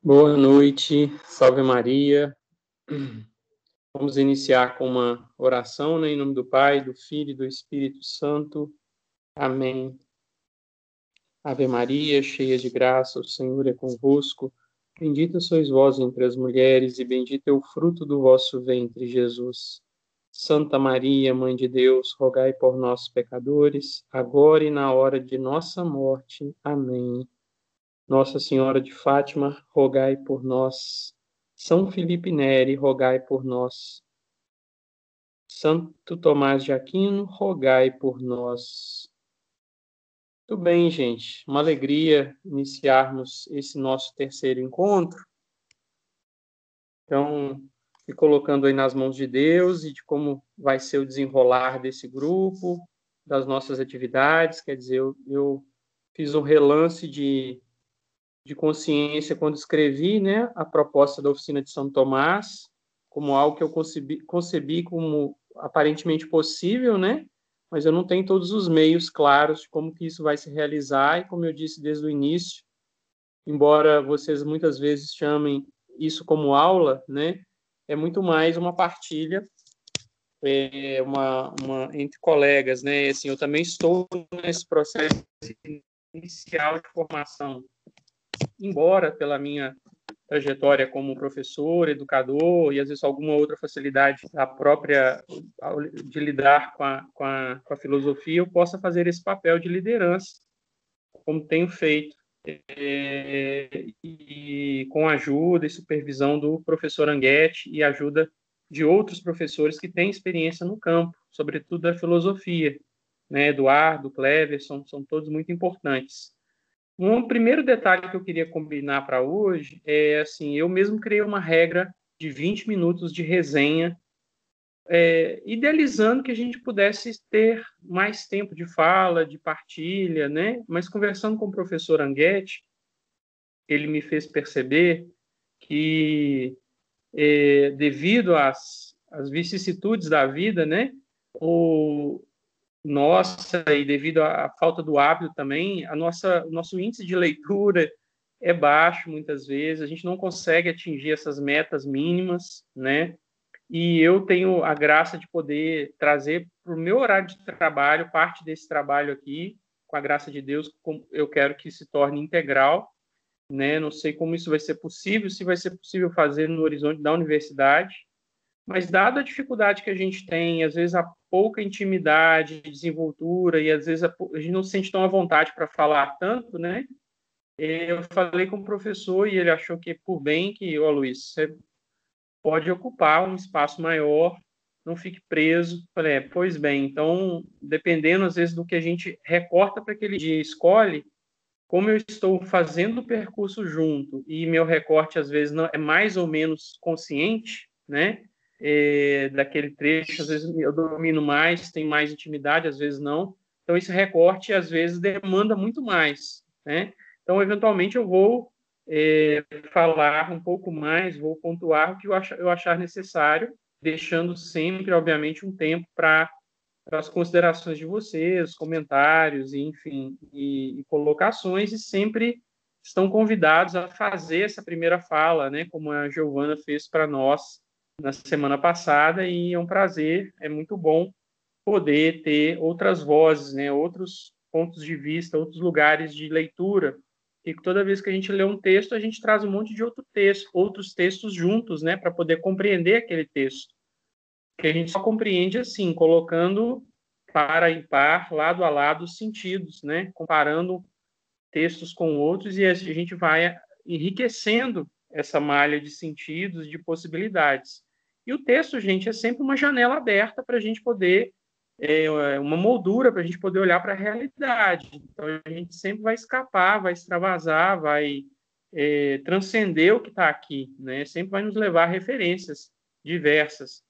Boa noite, salve Maria. Vamos iniciar com uma oração né, em nome do Pai, do Filho e do Espírito Santo. Amém. Ave Maria, cheia de graça, o Senhor é convosco. Bendita sois vós entre as mulheres, e bendito é o fruto do vosso ventre, Jesus. Santa Maria, Mãe de Deus, rogai por nós, pecadores, agora e na hora de nossa morte. Amém. Nossa Senhora de Fátima, rogai por nós. São Felipe Neri, rogai por nós. Santo Tomás de Aquino, rogai por nós. Tudo bem, gente. Uma alegria iniciarmos esse nosso terceiro encontro. Então, me colocando aí nas mãos de Deus e de como vai ser o desenrolar desse grupo, das nossas atividades. Quer dizer, eu, eu fiz um relance de de consciência quando escrevi né, a proposta da oficina de São Tomás, como algo que eu concebi, concebi como aparentemente possível, né? mas eu não tenho todos os meios claros de como que isso vai se realizar, e como eu disse desde o início, embora vocês muitas vezes chamem isso como aula, né, é muito mais uma partilha é uma, uma entre colegas, né? Assim, eu também estou nesse processo inicial de formação embora pela minha trajetória como professor, educador e às vezes alguma outra facilidade a própria de lidar com a, com a, com a filosofia, eu possa fazer esse papel de liderança, como tenho feito, é, e com ajuda e supervisão do professor Anguete e ajuda de outros professores que têm experiência no campo, sobretudo da filosofia, né, Eduardo, Cleverson, são todos muito importantes. Um primeiro detalhe que eu queria combinar para hoje é assim, eu mesmo criei uma regra de 20 minutos de resenha, é, idealizando que a gente pudesse ter mais tempo de fala, de partilha, né? Mas conversando com o professor Anguete, ele me fez perceber que é, devido às, às vicissitudes da vida, né? O, nossa, e devido à falta do hábito também, a nossa, o nosso índice de leitura é baixo muitas vezes, a gente não consegue atingir essas metas mínimas, né? E eu tenho a graça de poder trazer para o meu horário de trabalho parte desse trabalho aqui, com a graça de Deus, eu quero que se torne integral, né? Não sei como isso vai ser possível, se vai ser possível fazer no horizonte da universidade, mas dada a dificuldade que a gente tem, às vezes a pouca intimidade, desenvoltura, e às vezes a, a gente não se sente tão à vontade para falar tanto, né? Eu falei com o professor e ele achou que por bem que, ó Luiz, você pode ocupar um espaço maior, não fique preso. Falei, é, pois bem, então, dependendo às vezes do que a gente recorta para aquele dia escolhe, como eu estou fazendo o percurso junto e meu recorte às vezes não é mais ou menos consciente, né? É, daquele trecho, às vezes eu domino mais, tenho mais intimidade, às vezes não. Então, esse recorte, às vezes, demanda muito mais. Né? Então, eventualmente, eu vou é, falar um pouco mais, vou pontuar o que eu achar, eu achar necessário, deixando sempre, obviamente, um tempo para as considerações de vocês, comentários, enfim, e, e colocações, e sempre estão convidados a fazer essa primeira fala, né, como a Giovana fez para nós na semana passada e é um prazer, é muito bom poder ter outras vozes, né, outros pontos de vista, outros lugares de leitura. E toda vez que a gente lê um texto, a gente traz um monte de outro texto, outros textos juntos, né, para poder compreender aquele texto. Que a gente só compreende assim, colocando para e par, lado a lado, os sentidos, né, comparando textos com outros e a gente vai enriquecendo essa malha de sentidos, de possibilidades. E o texto, gente, é sempre uma janela aberta para a gente poder, é, uma moldura para a gente poder olhar para a realidade. Então, a gente sempre vai escapar, vai extravasar, vai é, transcender o que está aqui, né? Sempre vai nos levar a referências diversas.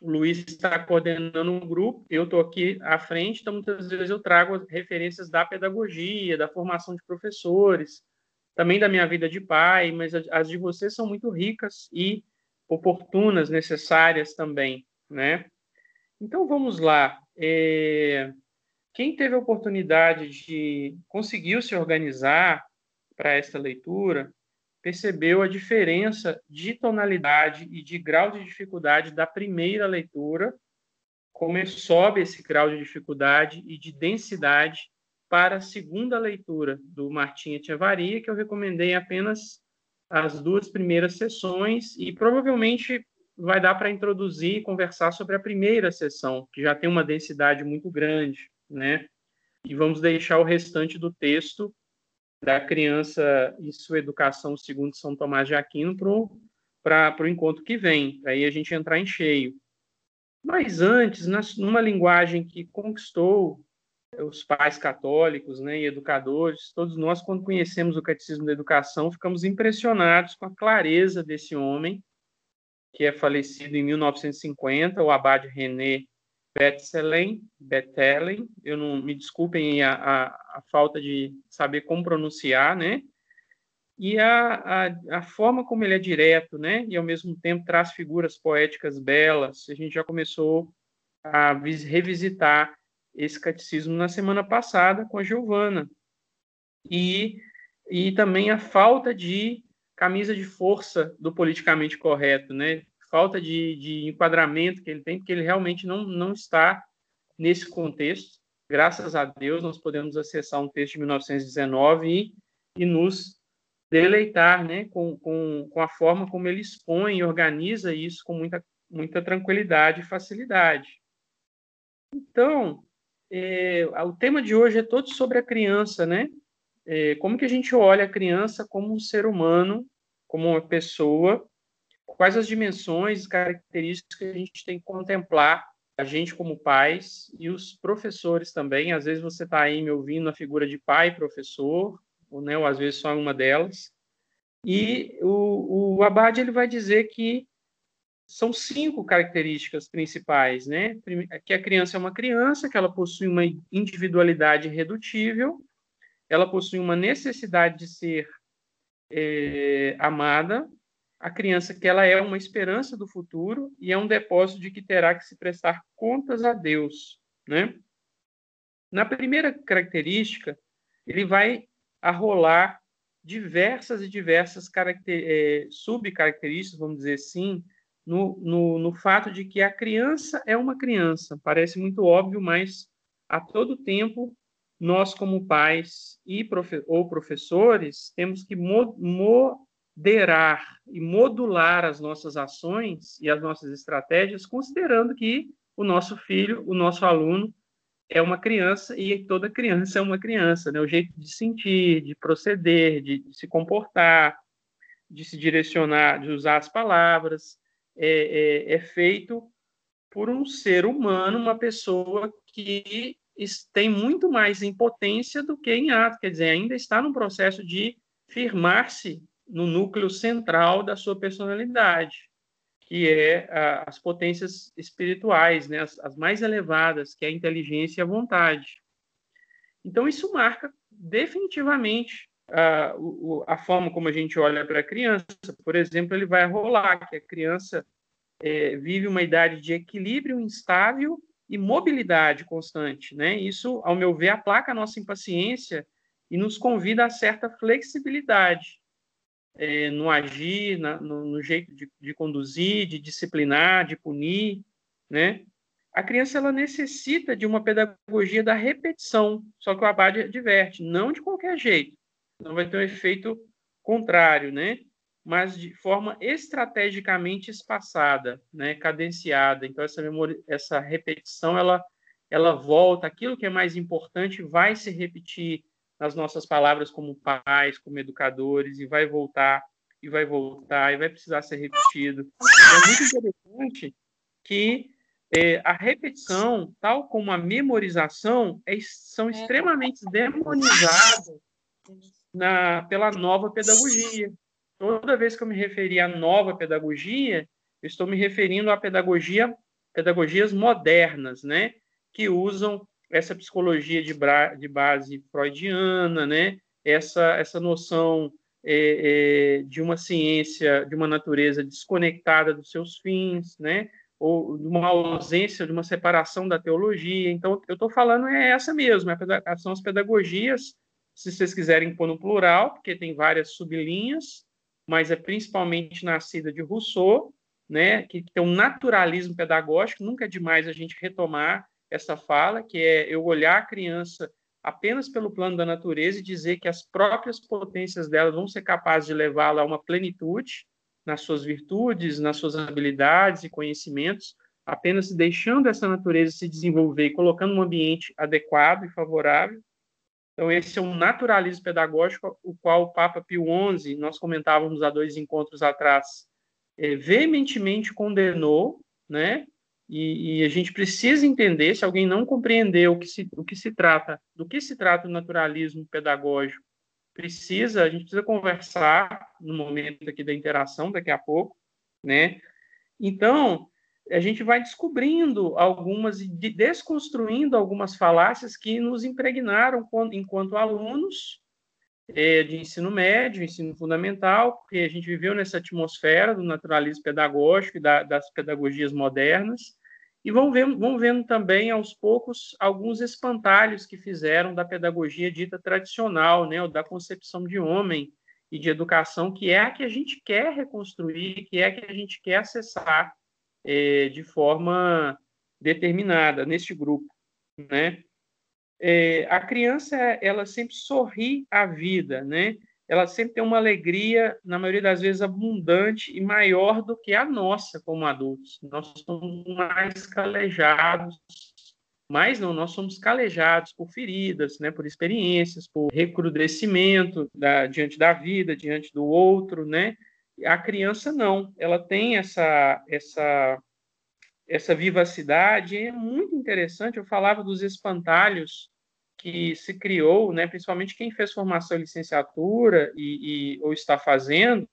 O Luiz está coordenando um grupo, eu estou aqui à frente, então muitas vezes eu trago referências da pedagogia, da formação de professores, também da minha vida de pai, mas as de vocês são muito ricas e oportunas, necessárias também, né? Então vamos lá. É... Quem teve a oportunidade de conseguiu se organizar para esta leitura, percebeu a diferença de tonalidade e de grau de dificuldade da primeira leitura, como sobe esse grau de dificuldade e de densidade para a segunda leitura do Martim Etchevaria, que eu recomendei apenas as duas primeiras sessões e provavelmente vai dar para introduzir e conversar sobre a primeira sessão, que já tem uma densidade muito grande, né? E vamos deixar o restante do texto da criança e sua educação segundo São Tomás de Aquino para o encontro que vem, aí a gente entrar em cheio. Mas antes, numa linguagem que conquistou os pais católicos né, e educadores, todos nós, quando conhecemos o Catecismo da Educação, ficamos impressionados com a clareza desse homem, que é falecido em 1950, o abade René Bethlen, Bethlen, eu não me desculpem a, a, a, falta de saber como pronunciar, né? E a, a, a, forma como ele é direto, né? E ao mesmo tempo traz figuras poéticas belas. A gente já começou a revisitar esse catecismo na semana passada com a Giovana. E, e também a falta de camisa de força do politicamente correto, né? Falta de, de enquadramento que ele tem, porque ele realmente não, não está nesse contexto. Graças a Deus, nós podemos acessar um texto de 1919 e, e nos deleitar né, com, com, com a forma como ele expõe e organiza isso com muita, muita tranquilidade e facilidade. Então, é, o tema de hoje é todo sobre a criança, né? É, como que a gente olha a criança como um ser humano, como uma pessoa, quais as dimensões características que a gente tem que contemplar, a gente como pais e os professores também. Às vezes você está aí me ouvindo na figura de pai professor, ou, né, ou às vezes só uma delas. E o, o Abad ele vai dizer que são cinco características principais, né? Que a criança é uma criança, que ela possui uma individualidade redutível, ela possui uma necessidade de ser é, amada, a criança que ela é uma esperança do futuro e é um depósito de que terá que se prestar contas a Deus, né? Na primeira característica, ele vai arrolar diversas e diversas é, subcaracterísticas, vamos dizer assim, no, no, no fato de que a criança é uma criança. Parece muito óbvio, mas a todo tempo nós, como pais e profe ou professores, temos que mo moderar e modular as nossas ações e as nossas estratégias, considerando que o nosso filho, o nosso aluno, é uma criança e toda criança é uma criança, né? O jeito de sentir, de proceder, de, de se comportar, de se direcionar, de usar as palavras é, é, é feito por um ser humano, uma pessoa que tem muito mais em potência do que em ato, quer dizer, ainda está num processo de firmar-se no núcleo central da sua personalidade, que é a, as potências espirituais, né, as, as, mais elevadas, que é a inteligência e a vontade. Então, isso marca definitivamente a, a forma como a gente olha para a criança, por exemplo, ele vai rolar que a criança é, vive uma idade de equilíbrio instável e mobilidade constante, né? Isso, ao meu ver, aplaca a nossa impaciência e nos convida a certa flexibilidade é, no agir, na, no, no, jeito de, de, conduzir, de disciplinar, de punir, né? A criança ela necessita de uma pedagogia da repetição, só que o Abade adverte, não de qualquer jeito não vai ter um efeito contrário, né? Mas de forma estrategicamente espaçada, né? Cadenciada. Então essa memória, essa repetição, ela, ela volta. Aquilo que é mais importante vai se repetir nas nossas palavras como pais, como educadores, e vai voltar e vai voltar e vai precisar ser repetido. É muito interessante que é, a repetição, tal como a memorização, é, são extremamente demonizadas na, pela nova pedagogia. Toda vez que eu me referi à nova pedagogia, eu estou me referindo à pedagogia, pedagogias modernas, né, que usam essa psicologia de, de base freudiana, né, essa, essa noção é, é, de uma ciência, de uma natureza desconectada dos seus fins, né, ou de uma ausência, de uma separação da teologia. Então, eu estou falando é essa mesmo, é, são as pedagogias se vocês quiserem pôr no plural, porque tem várias sublinhas, mas é principalmente nascida de Rousseau, né, que tem um naturalismo pedagógico, nunca é demais a gente retomar essa fala, que é eu olhar a criança apenas pelo plano da natureza e dizer que as próprias potências dela vão ser capazes de levá-la a uma plenitude nas suas virtudes, nas suas habilidades e conhecimentos, apenas deixando essa natureza se desenvolver e colocando um ambiente adequado e favorável. Então, esse é um naturalismo pedagógico, o qual o Papa Pio XI, nós comentávamos há dois encontros atrás, é, veementemente condenou, né? E, e, a gente precisa entender, se alguém não compreendeu o que se, o que se trata, do que se trata o naturalismo pedagógico, precisa, a gente precisa conversar no momento aqui da interação, daqui a pouco, né? Então, a gente vai descobrindo algumas e desconstruindo algumas falácias que nos impregnaram enquanto alunos é, de ensino médio, ensino fundamental, porque a gente viveu nessa atmosfera do naturalismo pedagógico e da, das pedagogias modernas, e vão vendo, vão vendo também, aos poucos, alguns espantalhos que fizeram da pedagogia dita tradicional, né, ou da concepção de homem e de educação, que é a que a gente quer reconstruir, que é a que a gente quer acessar é, de forma determinada neste grupo, né? É, a criança ela sempre sorri à vida, né? Ela sempre tem uma alegria, na maioria das vezes abundante e maior do que a nossa como adultos. Nós somos mais calejados, mas não, nós somos calejados por feridas, né? Por experiências, por recrudescimento da, diante da vida, diante do outro, né? A criança não, ela tem essa essa essa vivacidade, é muito interessante. Eu falava dos espantalhos que se criou, né, principalmente quem fez formação licenciatura e, e ou está fazendo,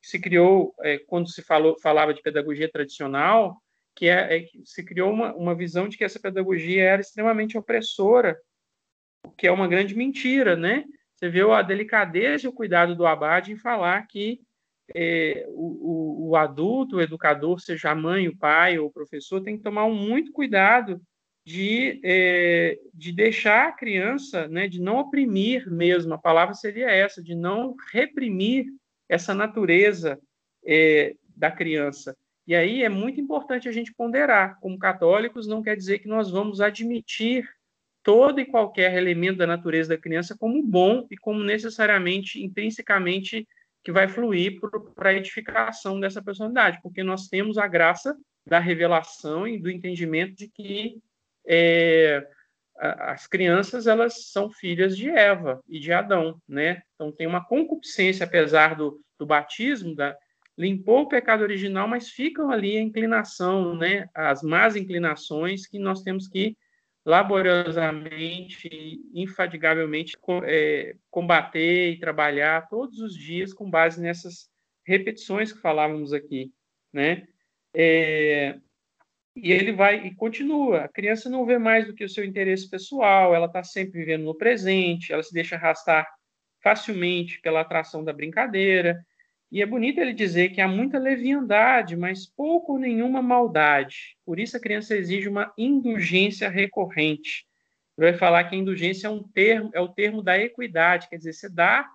se criou é, quando se falou falava de pedagogia tradicional, que é, é se criou uma, uma visão de que essa pedagogia era extremamente opressora, o que é uma grande mentira, né? Você vê a delicadeza e o cuidado do Abade em falar que é, o, o, adulto, o educador, seja a mãe, o pai ou o professor, tem que tomar muito cuidado de, é, de deixar a criança, né, de não oprimir mesmo, a palavra seria essa, de não reprimir essa natureza é, da criança. E aí é muito importante a gente ponderar. Como católicos, não quer dizer que nós vamos admitir todo e qualquer elemento da natureza da criança como bom e como necessariamente, intrinsecamente que vai fluir para a edificação dessa personalidade, porque nós temos a graça da revelação e do entendimento de que é, as crianças elas são filhas de Eva e de Adão, né? Então tem uma concupiscência, apesar do, do batismo, da, limpou o pecado original, mas ficam ali a inclinação, né? As más inclinações que nós temos que laboriosamente, infatigavelmente é, combater e trabalhar todos os dias com base nessas repetições que falávamos aqui, né? É, e ele vai e continua. A criança não vê mais do que o seu interesse pessoal, ela está sempre vivendo no presente, ela se deixa arrastar facilmente pela atração da brincadeira, e é bonito ele dizer que há muita leviandade, mas pouco ou nenhuma maldade. Por isso a criança exige uma indulgência recorrente. Ele vai falar que a indulgência é um termo, é o termo da equidade, quer dizer, você dá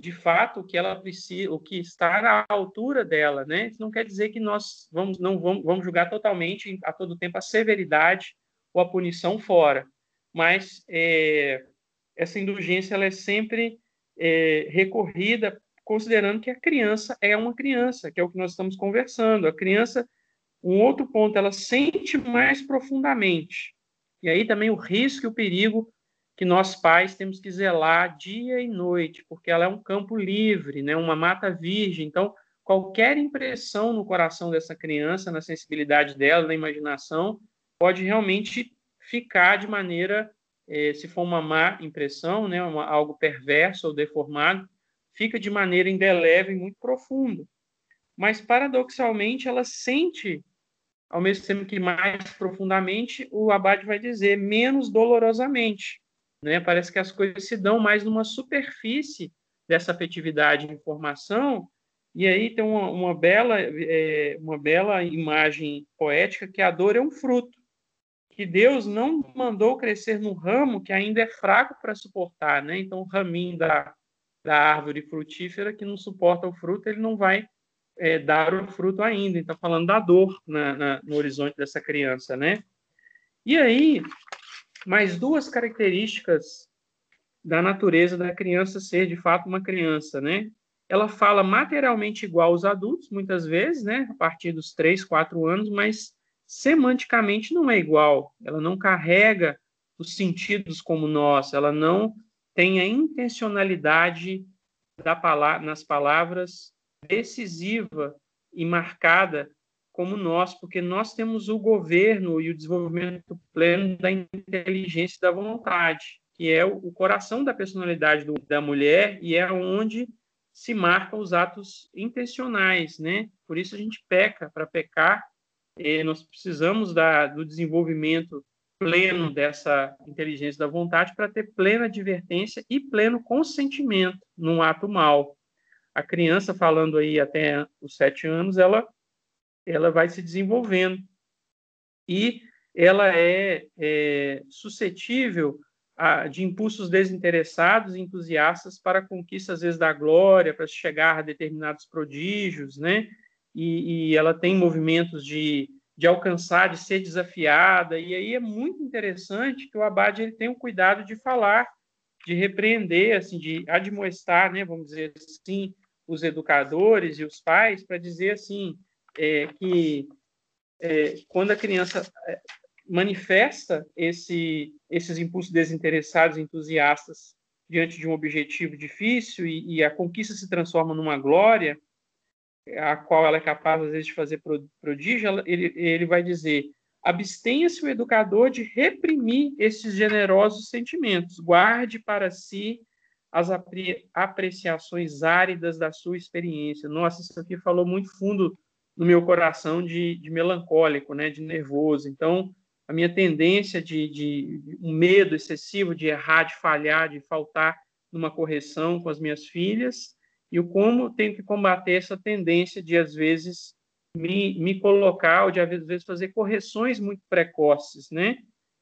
de fato o que ela precisa, o que está na altura dela, né? Isso não quer dizer que nós vamos não vamos, vamos julgar totalmente a todo tempo a severidade ou a punição fora, mas é, essa indulgência ela é sempre é, recorrida considerando que a criança é uma criança, que é o que nós estamos conversando. A criança, um outro ponto, ela sente mais profundamente. E aí também o risco e o perigo que nós pais temos que zelar dia e noite, porque ela é um campo livre, né, uma mata virgem. Então, qualquer impressão no coração dessa criança, na sensibilidade dela, na imaginação, pode realmente ficar de maneira, eh, se for uma má impressão, né, uma, algo perverso ou deformado, fica de maneira indelével e muito profunda. Mas, paradoxalmente, ela sente, ao mesmo tempo que mais profundamente, o Abade vai dizer, menos dolorosamente. Né? Parece que as coisas se dão mais numa superfície dessa afetividade de informação, e aí tem uma, uma bela, é, uma bela imagem poética que a dor é um fruto, que Deus não mandou crescer no ramo que ainda é fraco para suportar, né? Então o raminho da, da árvore frutífera que não suporta o fruto, ele não vai é, dar o fruto ainda. Está falando da dor na, na, no horizonte dessa criança, né? E aí, mais duas características da natureza da criança ser de fato uma criança, né? Ela fala materialmente igual aos adultos, muitas vezes, né? A partir dos três, quatro anos, mas semanticamente não é igual. Ela não carrega os sentidos como nós, ela não tem a intencionalidade nas palavras decisiva e marcada como nós, porque nós temos o governo e o desenvolvimento pleno da inteligência e da vontade, que é o coração da personalidade do, da mulher e é onde se marcam os atos intencionais, né? Por isso a gente peca. Para pecar, eh, nós precisamos da, do desenvolvimento pleno dessa inteligência da vontade para ter plena advertência e pleno consentimento num ato mal. A criança, falando aí até os sete anos, ela, ela vai se desenvolvendo e ela é, é suscetível a, de impulsos desinteressados e entusiastas para a conquista, às vezes, da glória, para chegar a determinados prodígios, né? E, e ela tem movimentos de de alcançar, de ser desafiada. E aí é muito interessante que o Abade ele tem o cuidado de falar, de repreender, assim, de admoestar, né, vamos dizer assim, os educadores e os pais para dizer assim é, que é, quando a criança é, manifesta esse, esses impulsos desinteressados, entusiastas diante de um objetivo difícil e, e a conquista se transforma numa glória, a qual ela é capaz, às vezes, de fazer prodígio, ele, ele vai dizer: abstenha-se o educador de reprimir esses generosos sentimentos, guarde para si as apre apreciações áridas da sua experiência. Nossa, isso aqui falou muito fundo no meu coração de, de melancólico, né, de nervoso. Então, a minha tendência de, de um medo excessivo de errar, de falhar, de faltar numa correção com as minhas filhas, e o como tenho que combater essa tendência de, às vezes, me, me colocar ou de, às vezes, fazer correções muito precoces, né?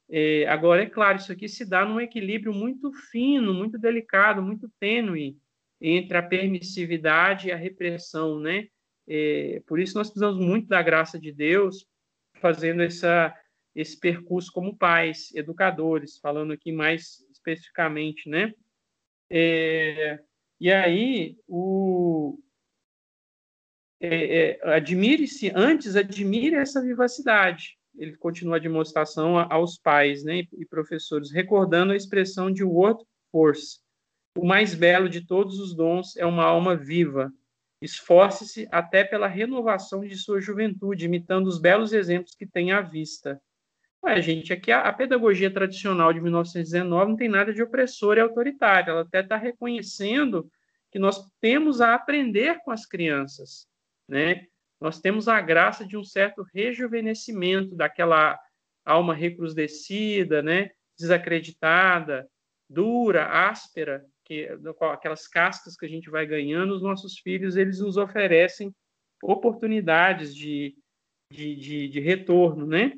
É, agora, é claro, isso aqui se dá num equilíbrio muito fino, muito delicado, muito tênue entre a permissividade e a repressão, né? É, por isso nós precisamos muito da graça de Deus fazendo essa, esse percurso como pais, educadores, falando aqui mais especificamente, né? É, e aí, o, é, é, admire-se, antes, admire essa vivacidade. Ele continua a demonstração aos pais né, e professores, recordando a expressão de workforce. O mais belo de todos os dons é uma alma viva. Esforce-se até pela renovação de sua juventude, imitando os belos exemplos que tem à vista. Ué, gente, aqui a, a, pedagogia tradicional de 1919 não tem nada de opressora e autoritária. Ela até está reconhecendo que nós temos a aprender com as crianças, né? Nós temos a graça de um certo rejuvenescimento daquela alma recrudescida, né? Desacreditada, dura, áspera, que aquelas cascas que a gente vai ganhando, os nossos filhos eles nos oferecem oportunidades de, de, de, de retorno, né?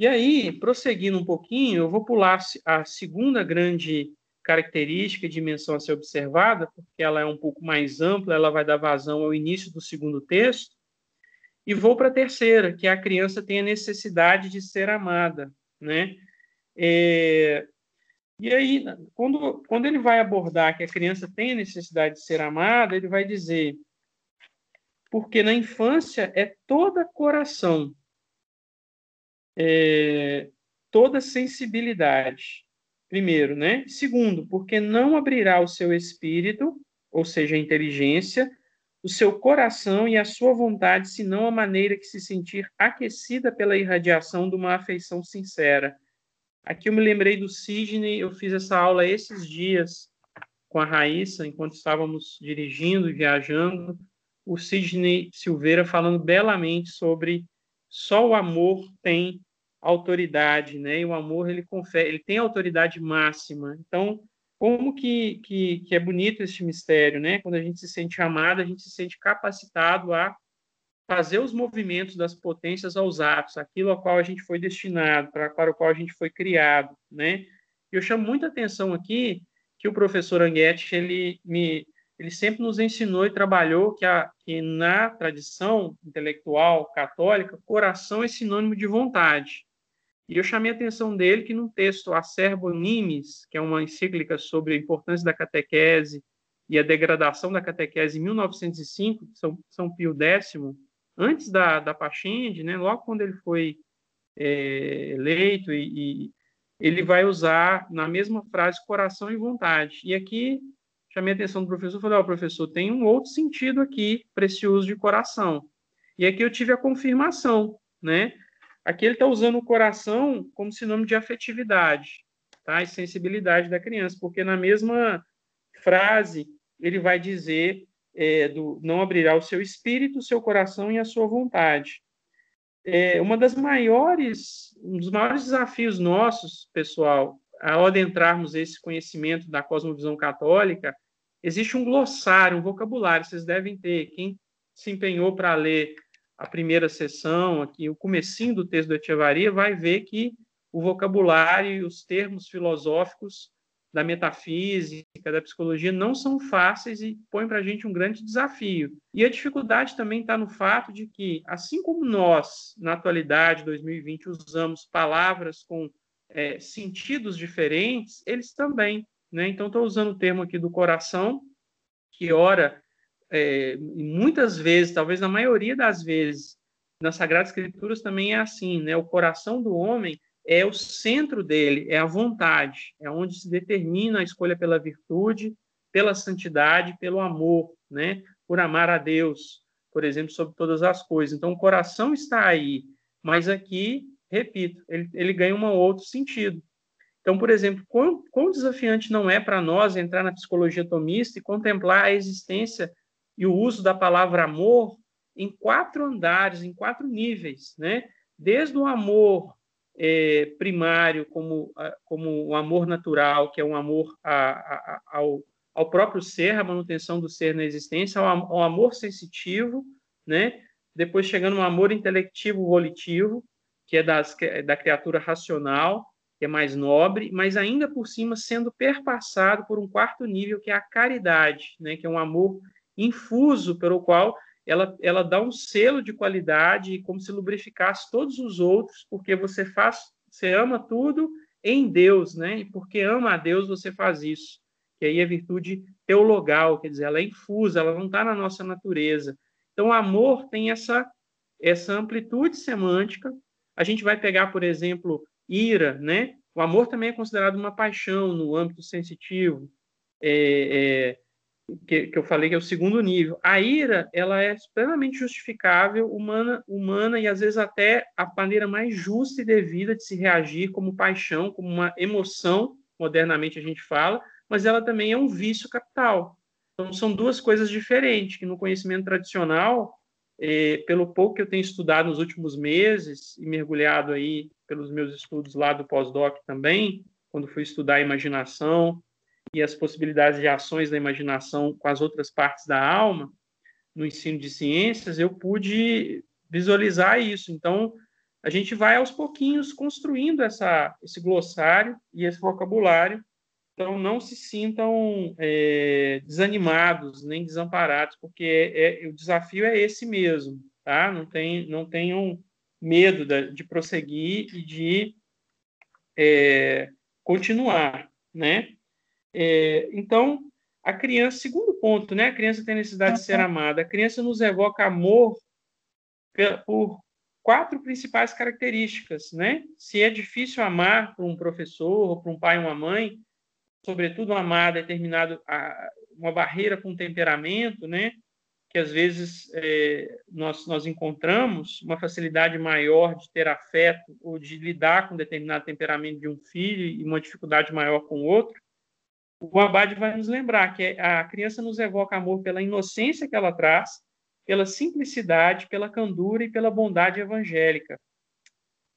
E aí, prosseguindo um pouquinho, eu vou pular a segunda grande característica e dimensão a ser observada, porque ela é um pouco mais ampla, ela vai dar vazão ao início do segundo texto. E vou para a terceira, que é a criança tem a necessidade de ser amada, né? É, e aí, quando, quando ele vai abordar que a criança tem a necessidade de ser amada, ele vai dizer, porque na infância é toda coração, é, toda sensibilidade. Primeiro, né? Segundo, porque não abrirá o seu espírito, ou seja, a inteligência, o seu coração e a sua vontade, senão a maneira que se sentir aquecida pela irradiação de uma afeição sincera. Aqui eu me lembrei do Sidney, eu fiz essa aula esses dias com a Raíssa, enquanto estávamos dirigindo viajando, o Sidney Silveira falando belamente sobre só o amor tem autoridade, né? E o amor ele confere, ele tem autoridade máxima. Então, como que, que, que é bonito esse mistério, né? Quando a gente se sente amado, a gente se sente capacitado a fazer os movimentos das potências aos atos, aquilo ao qual a gente foi destinado, para, para o qual a gente foi criado, né? Eu chamo muita atenção aqui que o professor Anguete ele me ele sempre nos ensinou e trabalhou que, a, que na tradição intelectual católica, coração é sinônimo de vontade. E eu chamei a atenção dele que no texto Acerbo Nimes, que é uma encíclica sobre a importância da catequese e a degradação da catequese em 1905, São, São Pio X, antes da, da Pachende, né, logo quando ele foi é, eleito, e, e ele vai usar na mesma frase coração e vontade. E aqui chamei a atenção do professor, falei, ó, oh, professor, tem um outro sentido aqui para esse uso de coração. E aqui eu tive a confirmação, né? Aqui ele está usando o coração como sinônimo de afetividade, tá? E sensibilidade da criança, porque na mesma frase ele vai dizer é, do não abrirá o seu espírito, o seu coração e a sua vontade. É, uma das maiores, um dos maiores desafios nossos, pessoal, ao adentrarmos esse conhecimento da cosmovisão católica, existe um glossário, um vocabulário, vocês devem ter. Quem se empenhou para ler a primeira sessão, aqui o comecinho do texto do Echevarria, vai ver que o vocabulário e os termos filosóficos da metafísica, da psicologia, não são fáceis e põem para a gente um grande desafio. E a dificuldade também está no fato de que, assim como nós, na atualidade, 2020, usamos palavras com é, sentidos diferentes, eles também. Né? Então, estou usando o termo aqui do coração, que ora, é, muitas vezes, talvez na maioria das vezes, nas Sagradas Escrituras também é assim, né? O coração do homem é o centro dele, é a vontade, é onde se determina a escolha pela virtude, pela santidade, pelo amor, né? Por amar a Deus, por exemplo, sobre todas as coisas. Então, o coração está aí, mas aqui, repito, ele, ele ganha um outro sentido. Então, por exemplo, quão, quão desafiante não é para nós entrar na psicologia tomista e contemplar a existência e o uso da palavra amor em quatro andares, em quatro níveis, né? Desde o amor é, primário, como, como o amor natural, que é um amor a, a, ao, ao próprio ser, a manutenção do ser na existência, ao, ao amor sensitivo, né? depois chegando no amor intelectivo volitivo, que é das, é da criatura racional, que é mais nobre, mas ainda por cima sendo perpassado por um quarto nível, que é a caridade, né? que é um amor infuso pelo qual ela, ela dá um selo de qualidade, como se lubrificasse todos os outros, porque você faz, você ama tudo em Deus, né? E porque ama a Deus, você faz isso. Que aí é virtude teologal, quer dizer, ela é infusa, ela não está na nossa natureza. Então, o amor tem essa, essa amplitude semântica. A gente vai pegar, por exemplo, ira, né? O amor também é considerado uma paixão no âmbito sensitivo. É, é, que, que, eu falei que é o segundo nível. A ira, ela é plenamente justificável, humana, humana e às vezes até a maneira mais justa e devida de se reagir como paixão, como uma emoção, modernamente a gente fala, mas ela também é um vício capital. Então são duas coisas diferentes que no conhecimento tradicional, eh, pelo pouco que eu tenho estudado nos últimos meses e mergulhado aí pelos meus estudos lá do pós-doc também, quando fui estudar imaginação, e as possibilidades de ações da imaginação com as outras partes da alma no ensino de ciências, eu pude visualizar isso. Então, a gente vai aos pouquinhs construindo essa, esse glossário e esse vocabulário. Então, não se sintam é, desanimados nem desamparados, porque é, é, o desafio é esse mesmo, tá? Não, tem, não tenham medo de, de prosseguir e de é, continuar, né? É, então, a criança, segundo ponto, né? A criança tem necessidade de ser amada. A criança nos evoca amor por quatro principais características, né? Se é difícil amar para um professor, para um pai uma mãe, sobretudo amar determinado uma barreira com temperamento, né? Que às vezes é, nós nós encontramos uma facilidade maior de ter afeto ou de lidar com determinado temperamento de um filho e uma dificuldade maior com o outro o Abade vai nos lembrar que a criança nos evoca amor pela inocência que ela traz, pela simplicidade, pela candura e pela bondade evangélica.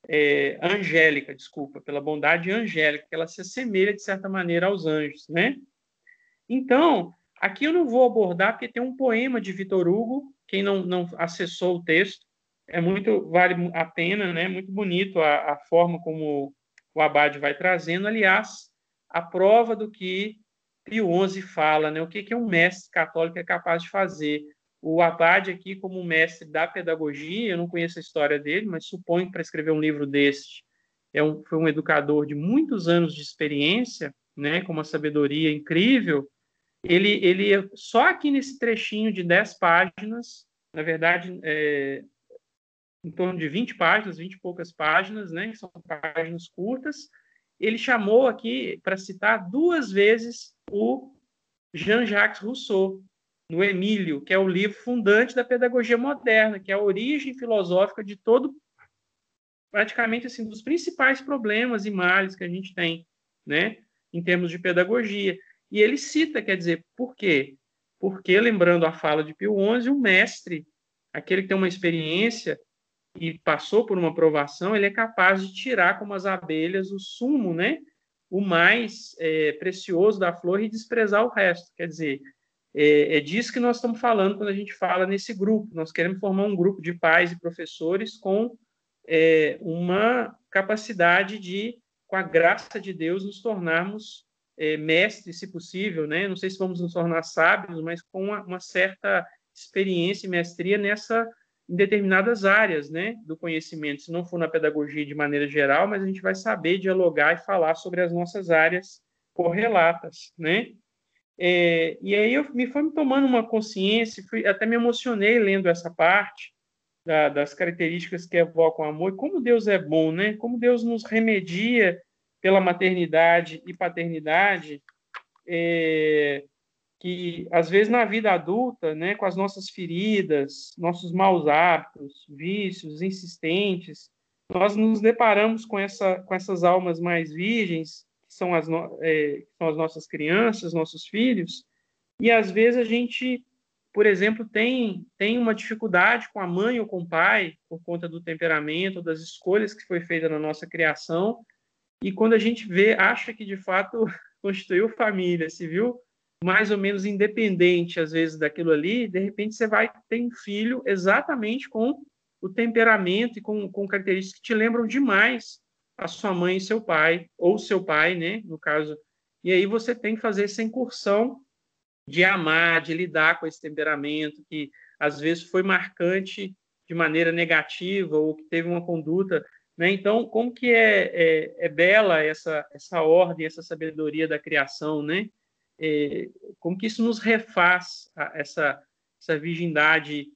É, angélica, desculpa, pela bondade angélica, que ela se assemelha, de certa maneira, aos anjos, né? Então, aqui eu não vou abordar, porque tem um poema de Vitor Hugo, quem não, não acessou o texto, é muito, vale a pena, né? Muito bonito a, a forma como o Abade vai trazendo. Aliás, a prova do que Pio XI fala, né? O que, que um mestre católico é capaz de fazer? O Abade aqui, como mestre da pedagogia, eu não conheço a história dele, mas suponho que para escrever um livro desse é um, foi um educador de muitos anos de experiência, né, com uma sabedoria incrível. Ele, ele só aqui nesse trechinho de 10 páginas, na verdade, é, em torno de 20 páginas, 20 e poucas páginas, né, que são páginas curtas, ele chamou aqui para citar duas vezes o Jean-Jacques Rousseau, no Emílio, que é o livro fundante da pedagogia moderna, que é a origem filosófica de todo praticamente assim dos principais problemas e males que a gente tem, né, em termos de pedagogia. E ele cita, quer dizer, por quê? Porque lembrando a fala de Pio XI, o mestre, aquele que tem uma experiência e passou por uma aprovação, ele é capaz de tirar como as abelhas o sumo, né, o mais é, precioso da flor e desprezar o resto. Quer dizer, é, é, disso que nós estamos falando quando a gente fala nesse grupo. Nós queremos formar um grupo de pais e professores com é, uma capacidade de, com a graça de Deus, nos tornarmos é, mestres, se possível, né? Não sei se vamos nos tornar sábios, mas com uma, uma certa experiência e mestria nessa em determinadas áreas, né, do conhecimento. Se não for na pedagogia de maneira geral, mas a gente vai saber dialogar e falar sobre as nossas áreas correlatas, né? É, e aí eu me foi me tomando uma consciência, fui, até me emocionei lendo essa parte da, das características que evocam amor, e como Deus é bom, né? Como Deus nos remedia pela maternidade e paternidade, é, que às vezes na vida adulta, né, com as nossas feridas, nossos maus hábitos, vícios insistentes, nós nos deparamos com essa com essas almas mais virgens são as, é, são as nossas crianças, nossos filhos, e às vezes a gente, por exemplo, tem, tem uma dificuldade com a mãe ou com o pai, por conta do temperamento, das escolhas que foi feita na nossa criação, e quando a gente vê, acha que de fato constituiu família, se viu mais ou menos independente, às vezes, daquilo ali, de repente você vai ter um filho exatamente com o temperamento e com, com características que te lembram demais a sua mãe e seu pai, ou seu pai, né, no caso. E aí você tem que fazer essa incursão de amar, de lidar com esse temperamento que às vezes foi marcante de maneira negativa ou que teve uma conduta, né? Então, como que é, é, é bela essa essa ordem, essa sabedoria da criação, né? É, como que isso nos refaz a, essa essa virgindade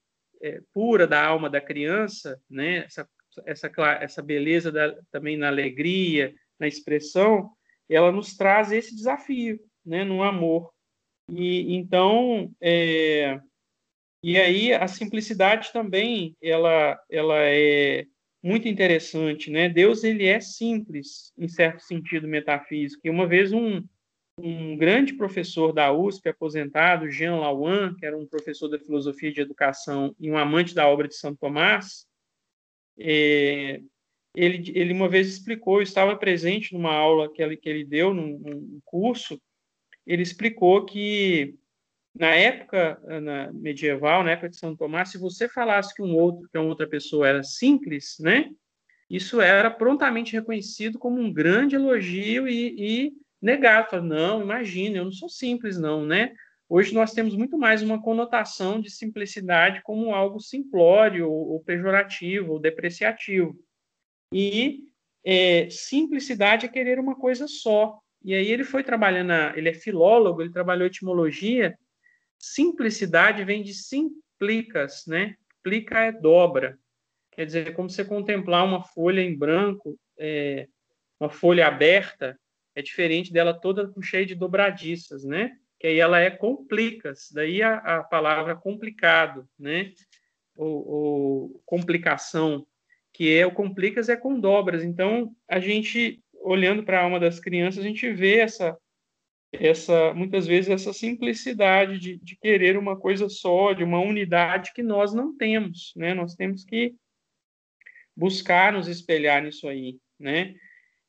é, pura da alma da criança, né? Essa essa, essa beleza da, também na alegria, na expressão, ela nos traz esse desafio, né, no amor. E então, é, e aí a simplicidade também, ela, ela é muito interessante, né? Deus ele é simples em certo sentido metafísico. E uma vez um um grande professor da USP, aposentado, Jean Lauan, que era um professor da filosofia de educação e um amante da obra de Santo Tomás, é, ele, ele uma vez explicou, estava presente numa aula que ele, que ele deu, num, num curso, ele explicou que na época na medieval, na época de São Tomás, se você falasse que um outro, que uma outra pessoa era simples, né? Isso era prontamente reconhecido como um grande elogio e, e Falava, não, imagina, eu não sou simples, não, né? Hoje nós temos muito mais uma conotação de simplicidade como algo simplório, ou pejorativo, ou depreciativo. E é, simplicidade é querer uma coisa só. E aí ele foi trabalhando, ele é filólogo, ele trabalhou etimologia. Simplicidade vem de simplicas, né? Plica é dobra. Quer dizer, é como você contemplar uma folha em branco, é, uma folha aberta, é diferente dela toda cheia de dobradiças, né? que aí ela é complicas, daí a, a palavra complicado, né? Ou, ou, complicação, que é o complicas é com dobras. Então, a gente, olhando para a alma das crianças, a gente vê essa, essa muitas vezes, essa simplicidade de, de querer uma coisa só, de uma unidade que nós não temos, né? Nós temos que buscar nos espelhar nisso aí, né?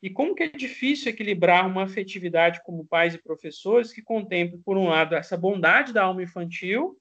E como que é difícil equilibrar uma afetividade como pais e professores que contemple, por um lado, essa bondade da alma infantil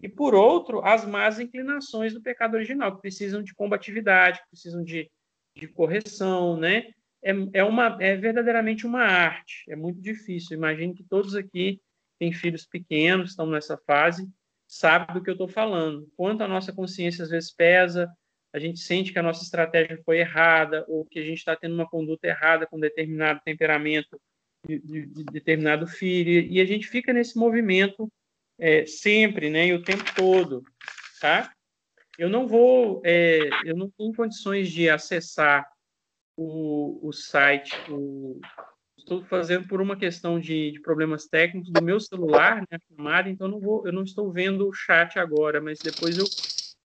e, por outro, as más inclinações do pecado original, que precisam de combatividade, que precisam de, de correção, né? é, é, uma, é verdadeiramente uma arte, é muito difícil. Imagino que todos aqui têm filhos pequenos, estão nessa fase, sabem do que eu estou falando. Quanto a nossa consciência às vezes pesa, a gente sente que a nossa estratégia foi errada, ou que a gente está tendo uma conduta errada com determinado temperamento de, de, de determinado filho, e a gente fica nesse movimento é, sempre, né, e o tempo todo, tá? Eu não vou, é, eu não tenho condições de acessar o, o site, o, estou fazendo por uma questão de, de, problemas técnicos do meu celular, né, chamada, então não vou, eu não estou vendo o chat agora, mas depois eu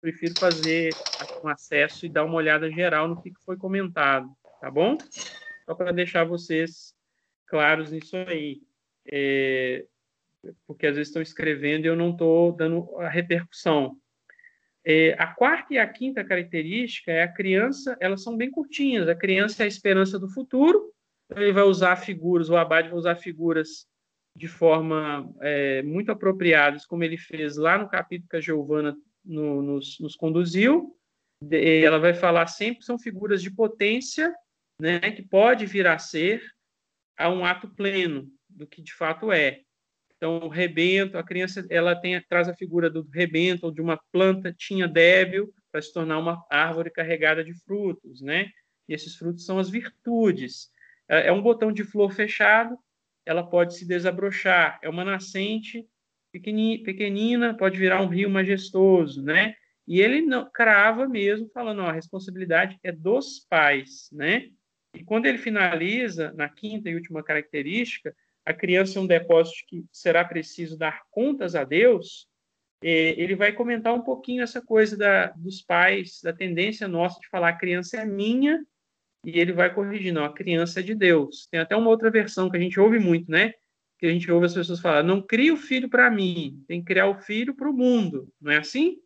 prefiro fazer um acesso e dar uma olhada geral no que foi comentado, tá bom? Só para deixar vocês claros nisso aí. É, porque às vezes estão escrevendo e eu não estou dando a repercussão. É, a quarta e a quinta característica é a criança, elas são bem curtinhas. A criança é a esperança do futuro, ele vai usar figuras, o Abade vai usar figuras de forma é, muito apropriadas, como ele fez lá no capítulo que a Giovana no, nos, nos, conduziu. Ela vai falar sempre são figuras de potência, né, que pode vir a ser a um ato pleno do que de fato é. Então, o rebento, a criança ela tem traz a figura do rebento ou de uma planta tinha débil para se tornar uma árvore carregada de frutos, né? E esses frutos são as virtudes. É, é um botão de flor fechado, ela pode se desabrochar. É uma nascente pequenina, pode virar um rio majestoso, né? E ele não, crava mesmo, falando, ó, a responsabilidade é dos pais, né? E quando ele finaliza, na quinta e última característica, a criança é um depósito que será preciso dar contas a Deus, ele vai comentar um pouquinho essa coisa da, dos pais, da tendência nossa de falar a criança é minha, e ele vai corrigindo, a criança é de Deus. Tem até uma outra versão que a gente ouve muito, né? Que a gente ouve as pessoas falar, não cria o filho para mim, tem que criar o filho para o mundo. Não é assim?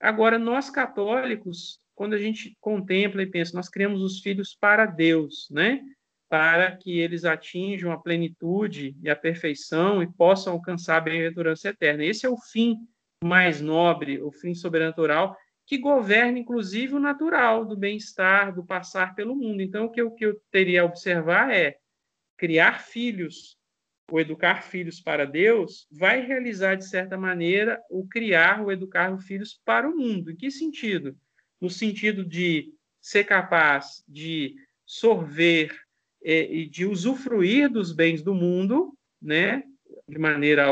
Agora, nós católicos, quando a gente contempla e pensa, nós criamos os filhos para Deus, né? Para que eles atinjam a plenitude e a perfeição e possam alcançar a bem-aventurança eterna. Esse é o fim mais nobre, o fim sobrenatural que governa, inclusive, o natural do bem-estar, do passar pelo mundo. Então, o que eu, que eu teria a observar é criar filhos, ou educar filhos para Deus, vai realizar, de certa maneira, o criar, ou educar os filhos para o mundo. Em que sentido? No sentido de ser capaz de sorver é, e de usufruir dos bens do mundo, né, de maneira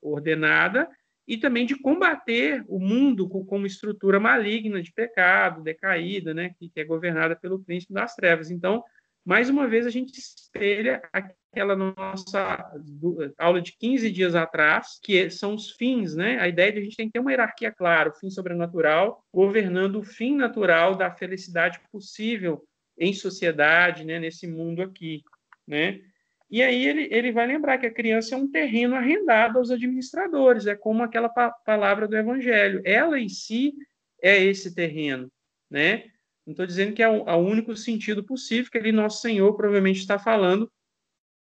ordenada, e também de combater o mundo como estrutura maligna de pecado, decaída, né, que, é governada pelo príncipe das trevas. Então, mais uma vez, a gente espelha aquela nossa aula de 15 dias atrás, que são os fins, né? A ideia de a gente tem que ter uma hierarquia clara, o fim sobrenatural, governando o fim natural da felicidade possível em sociedade, né, nesse mundo aqui, né? E aí ele, ele vai lembrar que a criança é um terreno arrendado aos administradores, é como aquela pa palavra do Evangelho. Ela em si é esse terreno, né? Não estou dizendo que é o, o, único sentido possível, que ele, nosso Senhor, provavelmente está falando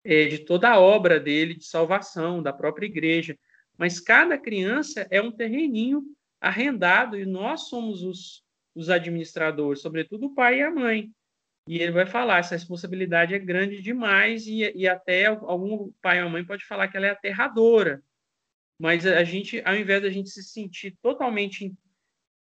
é, de toda a obra dele de salvação, da própria igreja. Mas cada criança é um terreninho arrendado e nós somos os, os administradores, sobretudo o pai e a mãe. E ele vai falar, essa responsabilidade é grande demais e, e até algum pai ou mãe pode falar que ela é aterradora. Mas a gente, ao invés da gente se sentir totalmente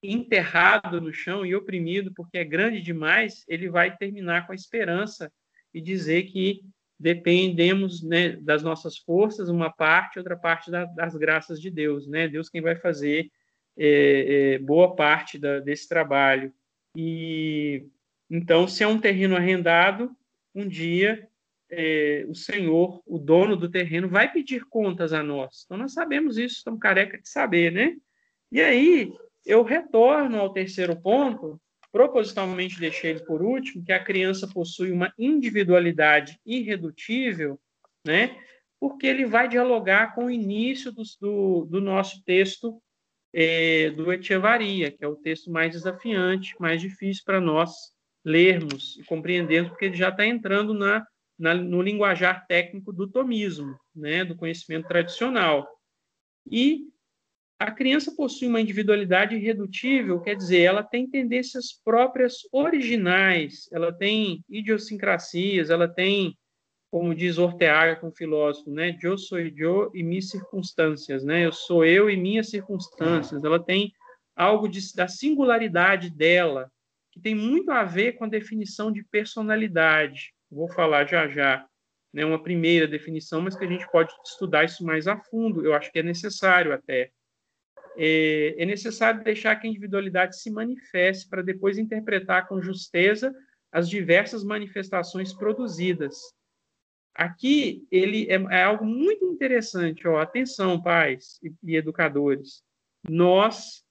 enterrado no chão e oprimido porque é grande demais, ele vai terminar com a esperança e dizer que dependemos né, das nossas forças, uma parte, outra parte da, das graças de Deus, né? Deus quem vai fazer é, é, boa parte da, desse trabalho. E então, se é um terreno arrendado, um dia é, o senhor, o dono do terreno, vai pedir contas a nós. Então, nós sabemos isso, estamos careca de saber, né? E aí, eu retorno ao terceiro ponto, propositalmente deixei ele por último, que a criança possui uma individualidade irredutível, né? Porque ele vai dialogar com o início do, do, do nosso texto é, do Echevaria, que é o texto mais desafiante, mais difícil para nós lermos e compreendermos, porque ele já está entrando na, na, no linguajar técnico do tomismo, né, do conhecimento tradicional. E a criança possui uma individualidade irredutível, quer dizer, ela tem tendências próprias originais, ela tem idiosincrasias, ela tem, como diz Ortega, com um filósofo, né, eu sou eu e minhas circunstâncias, né, eu sou eu e minhas circunstâncias, ela tem algo de, da singularidade dela, que tem muito a ver com a definição de personalidade, vou falar já já, né, uma primeira definição, mas que a gente pode estudar isso mais a fundo, eu acho que é necessário até é, é necessário deixar que a individualidade se manifeste para depois interpretar com justeza as diversas manifestações produzidas. Aqui ele é, é algo muito interessante, ó, atenção, pais e, e educadores. Nós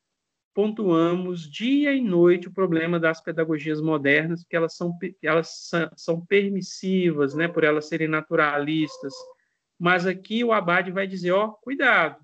pontuamos dia e noite o problema das pedagogias modernas, porque elas são, elas são permissivas, né, por elas serem naturalistas. Mas aqui o Abade vai dizer, ó, cuidado,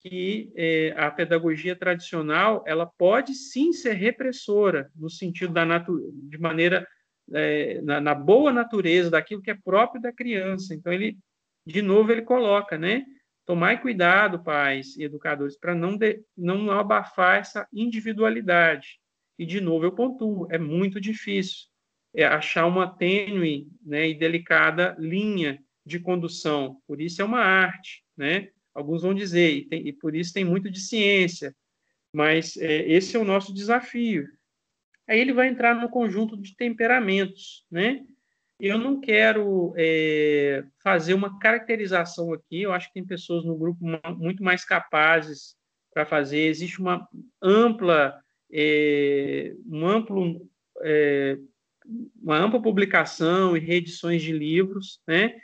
que é, a pedagogia tradicional ela pode sim ser repressora no sentido da natu de maneira é, na, na, boa natureza daquilo que é próprio da criança. Então ele de novo ele coloca, né? Tomai cuidado, pais e educadores, para não de, não abafar essa individualidade. E de novo eu pontuo, é muito difícil é achar uma tênue, né, e delicada linha de condução. Por isso é uma arte, né? Alguns vão dizer, e, tem, e por isso tem muito de ciência, mas é, esse é o nosso desafio. Aí ele vai entrar no conjunto de temperamentos, né? Eu não quero é, fazer uma caracterização aqui, eu acho que tem pessoas no grupo muito mais capazes para fazer. Existe uma ampla, é, um amplo, é, uma ampla publicação e reedições de livros, né?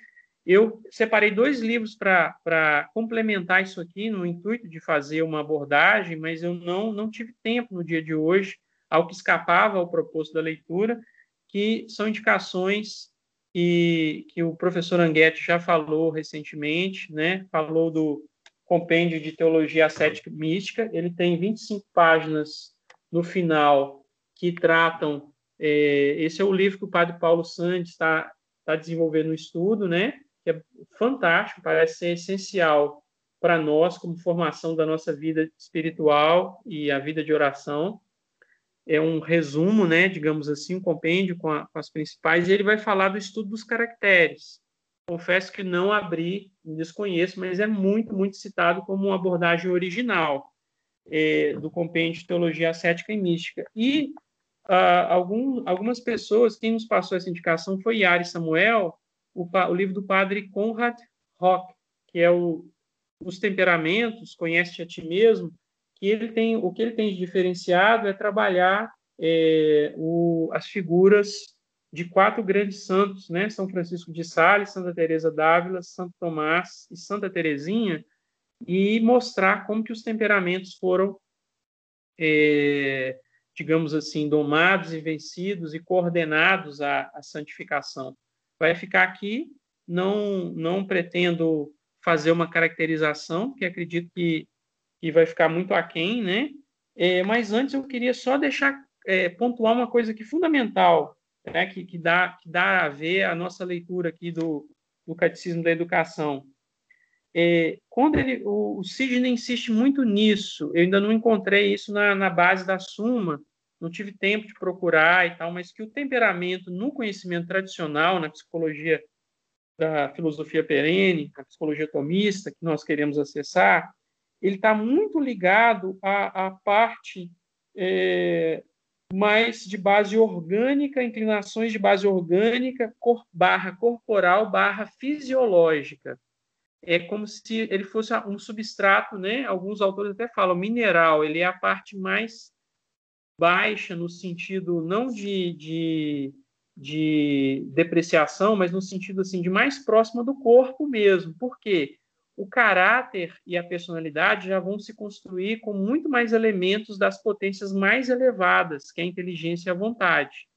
Eu separei dois livros para complementar isso aqui, no intuito de fazer uma abordagem, mas eu não, não tive tempo no dia de hoje, ao que escapava ao propósito da leitura, que são indicações que, que o professor Anguete já falou recentemente, né? falou do compêndio de teologia ascética mística, ele tem 25 páginas no final que tratam. É, esse é o livro que o padre Paulo Santos está tá desenvolvendo no estudo, né? Que é fantástico, parece ser essencial para nós, como formação da nossa vida espiritual e a vida de oração. É um resumo, né, digamos assim, um compêndio com, a, com as principais, e ele vai falar do estudo dos caracteres. Confesso que não abri, desconheço, mas é muito, muito citado como uma abordagem original é, do compêndio de teologia ascética e mística. E ah, algum, algumas pessoas, quem nos passou essa indicação foi Yari Samuel, o, o livro do padre Conrad Rock, que é o, Os Temperamentos, Conhece a Ti Mesmo, que ele tem, o que ele tem de diferenciado é trabalhar é, o, as figuras de quatro grandes santos, né? São Francisco de Sales, Santa Teresa d'Ávila, Santo Tomás e Santa Teresinha, e mostrar como que os temperamentos foram, é, digamos assim, domados e vencidos e coordenados à, à santificação vai ficar aqui. Não, não pretendo fazer uma caracterização, que acredito que, que vai ficar muito aquém, né? É, mas antes eu queria só deixar é, pontuar uma coisa que fundamental, né? que, que, dá, que dá a ver a nossa leitura aqui do, do Catecismo da Educação. É, quando ele, o, o Sidney insiste muito nisso, eu ainda não encontrei isso na, na base da Suma, não tive tempo de procurar e tal, mas que o temperamento no conhecimento tradicional, na psicologia da filosofia perene, na psicologia tomista, que nós queremos acessar, ele está muito ligado à, à parte é, mais de base orgânica, inclinações de base orgânica, cor, barra corporal, barra fisiológica. É como se ele fosse um substrato, né? Alguns autores até falam mineral, ele é a parte mais baixa no sentido não de, de, de depreciação, mas no sentido assim de mais próxima do corpo mesmo. Por quê? O caráter e a personalidade já vão se construir com muito mais elementos das potências mais elevadas, que é a inteligência e a vontade.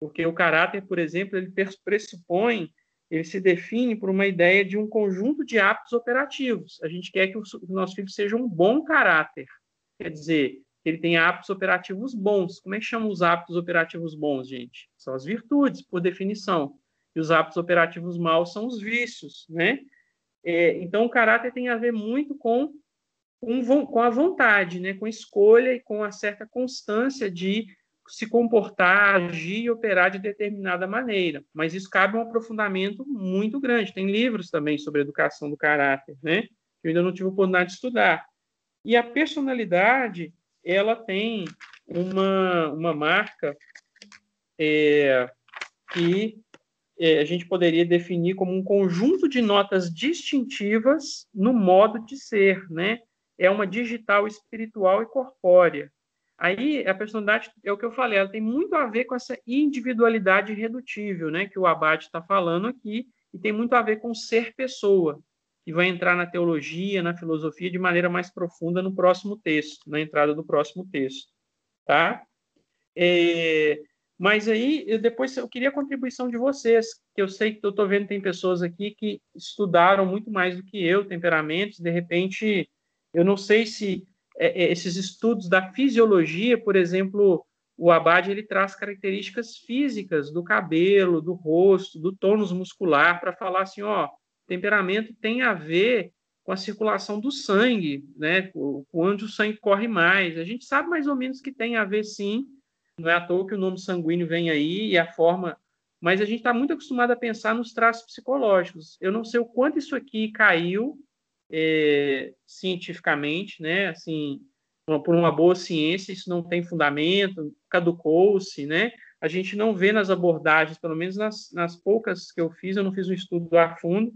Porque o caráter, por exemplo, ele pressupõe, ele se define por uma ideia de um conjunto de hábitos operativos. A gente quer que o nosso filho seja um bom caráter. Quer dizer, ele tem hábitos operativos bons. Como é que chama os hábitos operativos bons, gente? São as virtudes, por definição. E os hábitos operativos maus são os vícios, né? É, então, o caráter tem a ver muito com com, com a vontade, né, com escolha e com a certa constância de se comportar, agir e operar de determinada maneira. Mas isso cabe um aprofundamento muito grande. Tem livros também sobre educação do caráter, né? Que eu ainda não tive oportunidade de estudar. E a personalidade, ela tem uma, uma marca é, que é, a gente poderia definir como um conjunto de notas distintivas no modo de ser, né? É uma digital espiritual e corpórea. Aí a personalidade é o que eu falei, ela tem muito a ver com essa individualidade irredutível, né? Que o Abate está falando aqui e tem muito a ver com ser pessoa, que vai entrar na teologia, na filosofia de maneira mais profunda no próximo texto, na entrada do próximo texto, tá? É, mas aí, eu depois eu queria a contribuição de vocês, que eu sei que eu estou vendo tem pessoas aqui que estudaram muito mais do que eu, temperamentos, de repente, eu não sei se é, é, esses estudos da fisiologia, por exemplo, o Abad ele traz características físicas do cabelo, do rosto, do tônus muscular, para falar assim, ó, temperamento tem a ver com a circulação do sangue, né, onde o sangue corre mais. A gente sabe mais ou menos que tem a ver, sim, não é à toa que o nome sanguíneo vem aí e a forma. Mas a gente está muito acostumado a pensar nos traços psicológicos. Eu não sei o quanto isso aqui caiu é, cientificamente, né? Assim, por uma boa ciência, isso não tem fundamento, caducou-se, né? A gente não vê nas abordagens, pelo menos nas, nas poucas que eu fiz, eu não fiz um estudo a fundo,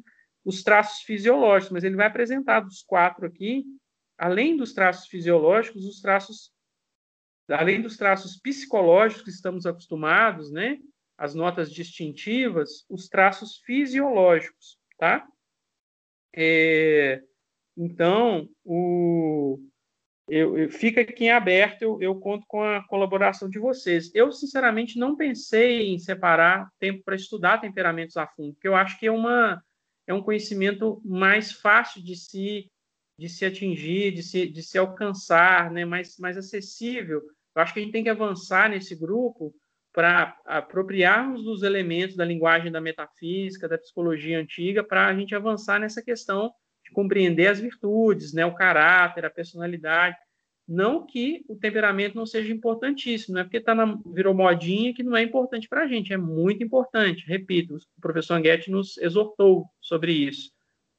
os traços fisiológicos, mas ele vai apresentar dos quatro aqui, além dos traços fisiológicos, os traços além dos traços psicológicos que estamos acostumados, né, as notas distintivas, os traços fisiológicos, tá? É, então, o, eu, eu, fica aqui em aberto, eu, eu, conto com a colaboração de vocês. Eu, sinceramente, não pensei em separar tempo para estudar temperamentos a fundo, porque eu acho que é, uma, é um conhecimento mais fácil de se, de se atingir, de se, de se alcançar, né? mais, mais acessível eu acho que a gente tem que avançar nesse grupo para apropriarmos dos elementos da linguagem da metafísica, da psicologia antiga, para a gente avançar nessa questão de compreender as virtudes, né, o caráter, a personalidade. Não que o temperamento não seja importantíssimo, não é porque tá na, virou modinha que não é importante para a gente, é muito importante. Repito, o professor Anguete nos exortou sobre isso.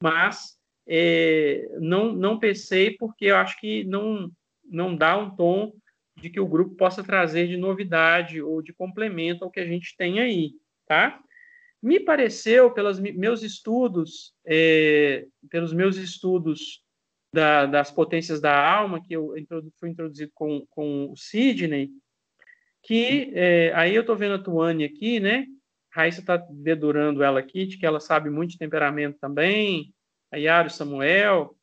Mas é, não, não pensei porque eu acho que não, não dá um tom de que o grupo possa trazer de novidade ou de complemento ao que a gente tem aí, tá? Me pareceu, pelos meus estudos, é, pelos meus estudos da, das potências da alma, que eu fui introduzido com, com o Sidney, que é, aí eu estou vendo a Tuane aqui, né? Raíssa está dedurando ela aqui, de que ela sabe muito de temperamento também, a Yara Samuel,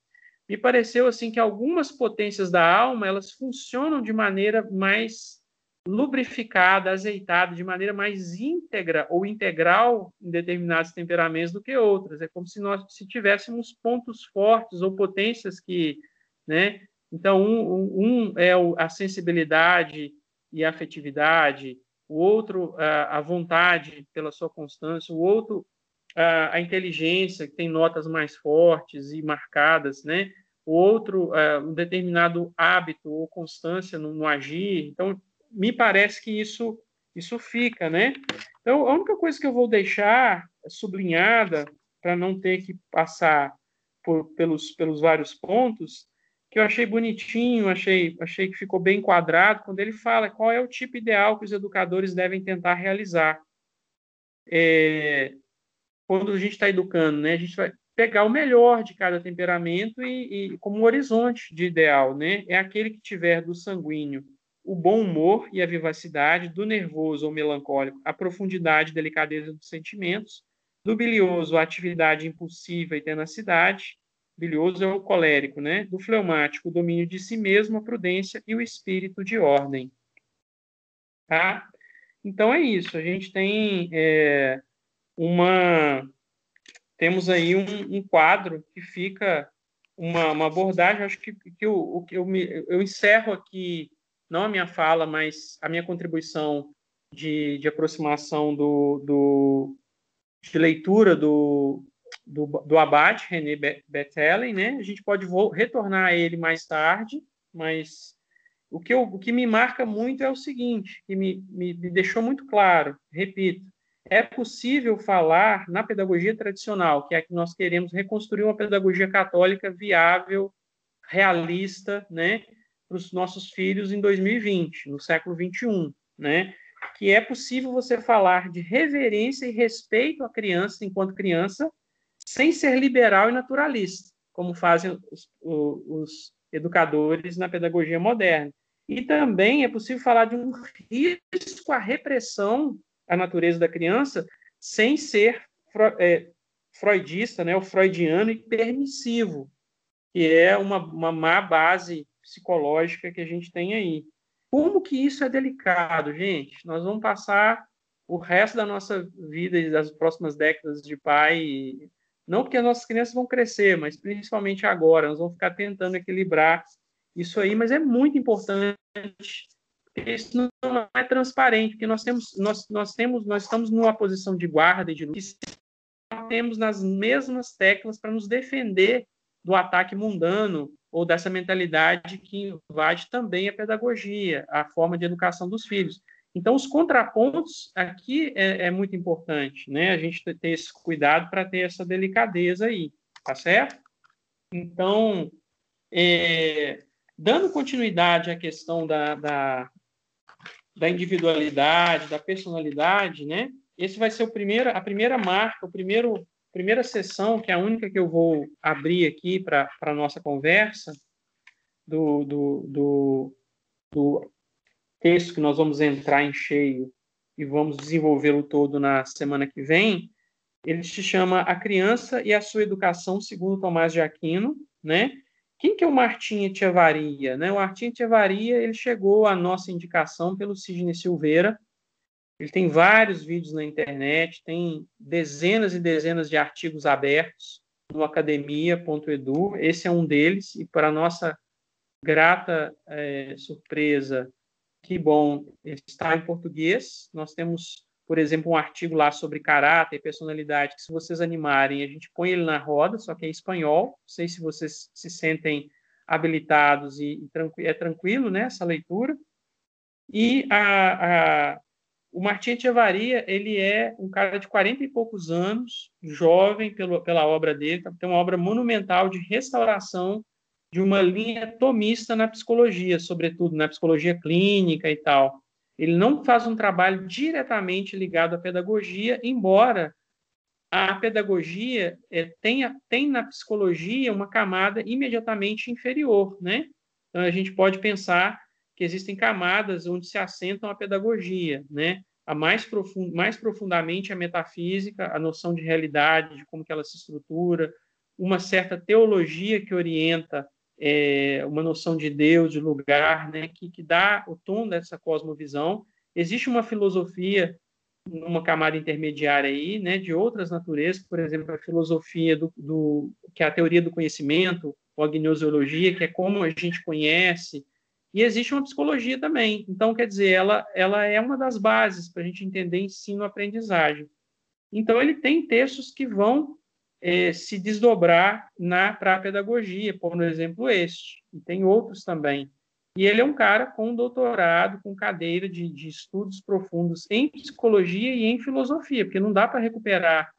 me pareceu assim que algumas potências da alma elas funcionam de maneira mais lubrificada, azeitada, de maneira mais íntegra ou integral em determinados temperamentos do que outras. É como se nós se tivéssemos pontos fortes ou potências que, né? Então um, um é a sensibilidade e a afetividade, o outro a vontade pela sua constância, o outro a, a inteligência, que tem notas mais fortes e marcadas, né? O outro, um determinado hábito ou constância no, no, agir. Então, me parece que isso, isso fica, né? Então, a única coisa que eu vou deixar sublinhada, para não ter que passar por, pelos, pelos vários pontos, que eu achei bonitinho, achei, achei que ficou bem enquadrado, quando ele fala qual é o tipo ideal que os educadores devem tentar realizar. É, quando a gente está educando, né, a gente vai pegar o melhor de cada temperamento e, e, como um horizonte de ideal, né, é aquele que tiver do sanguíneo o bom humor e a vivacidade, do nervoso ou melancólico a profundidade e delicadeza dos sentimentos, do bilioso a atividade impulsiva e tenacidade, bilioso é o colérico, né, do fleumático o domínio de si mesmo, a prudência e o espírito de ordem. Tá? Então é isso, a gente tem... É, uma temos aí um, um quadro que fica uma, uma abordagem, acho que, que, eu, que eu, me, eu encerro aqui, não a minha fala, mas a minha contribuição de, de aproximação do, do, de leitura do, do, do abate René Betelen, né? A gente pode retornar a ele mais tarde, mas o que, eu, o que me marca muito é o seguinte, que me, me, me deixou muito claro, repito, é possível falar na pedagogia tradicional, que é a que nós queremos reconstruir uma pedagogia católica viável, realista, né, para os nossos filhos em 2020, no século 21, né? Que é possível você falar de reverência e respeito à criança enquanto criança, sem ser liberal e naturalista, como fazem os, os educadores na pedagogia moderna. E também é possível falar de um risco à repressão à natureza da criança sem ser é, freudista, né, o freudiano e permissivo, que é uma, uma má base psicológica que a gente tem aí. Como que isso é delicado, gente? Nós vamos passar o resto da nossa vida e das próximas décadas de pai não porque as nossas crianças vão crescer, mas principalmente agora, nós vamos ficar tentando equilibrar isso aí, mas é muito importante. Isso não é transparente, porque nós temos, nós, nós temos, nós estamos numa posição de guarda e de luz, temos nas mesmas teclas para nos defender do ataque mundano ou dessa mentalidade que invade também a pedagogia, a forma de educação dos filhos. Então, os contrapontos aqui é, é muito importante, né? A gente ter esse cuidado para ter essa delicadeza aí, tá certo? Então, é, dando continuidade à questão da, da, da, individualidade, da personalidade, né? Esse vai ser o primeiro, a primeira marca, o primeiro primeira sessão, que é a única que eu vou abrir aqui para a nossa conversa, do, do, do, do texto que nós vamos entrar em cheio e vamos desenvolvê-lo todo na semana que vem, ele se chama A Criança e a Sua Educação, segundo Tomás de Aquino, né? Quem que é o Martim Echevaria? Né? O Martim Echevaria, ele chegou à nossa indicação pelo Sidney Silveira, ele tem vários vídeos na internet, tem dezenas e dezenas de artigos abertos no academia.edu, esse é um deles, e para nossa grata é, surpresa, que bom, está em português. Nós temos, por exemplo, um artigo lá sobre caráter e personalidade, que se vocês animarem, a gente põe ele na roda, só que é espanhol. Não sei se vocês se sentem habilitados e, e é tranquilo, né, essa leitura. E a, a, o Martim Echevaria, ele é um cara de 40 e poucos anos, jovem pelo, pela obra dele, tem uma obra monumental de restauração de uma linha tomista na psicologia, sobretudo na psicologia clínica e tal. Ele não faz um trabalho diretamente ligado à pedagogia, embora a pedagogia é, tenha tem na psicologia uma camada imediatamente inferior, né? Então a gente pode pensar que existem camadas onde se assentam a pedagogia, né? A mais, profund, mais profundamente a metafísica, a noção de realidade, de como que ela se estrutura, uma certa teologia que orienta é, uma noção de Deus, de lugar, né, que, que dá o tom dessa cosmovisão. Existe uma filosofia numa camada intermediária aí, né, de outras naturezas, por exemplo, a filosofia do, do que é a teoria do conhecimento, ou a gnoseologia, que é como a gente conhece, e existe uma psicologia também. Então, quer dizer, ela, ela é uma das bases para a gente entender ensino-aprendizagem. Então, ele tem textos que vão é, se desdobrar na para a pedagogia, por exemplo este, e tem outros também. E ele é um cara com doutorado, com cadeira de, de estudos profundos em psicologia e em filosofia, porque não dá para recuperar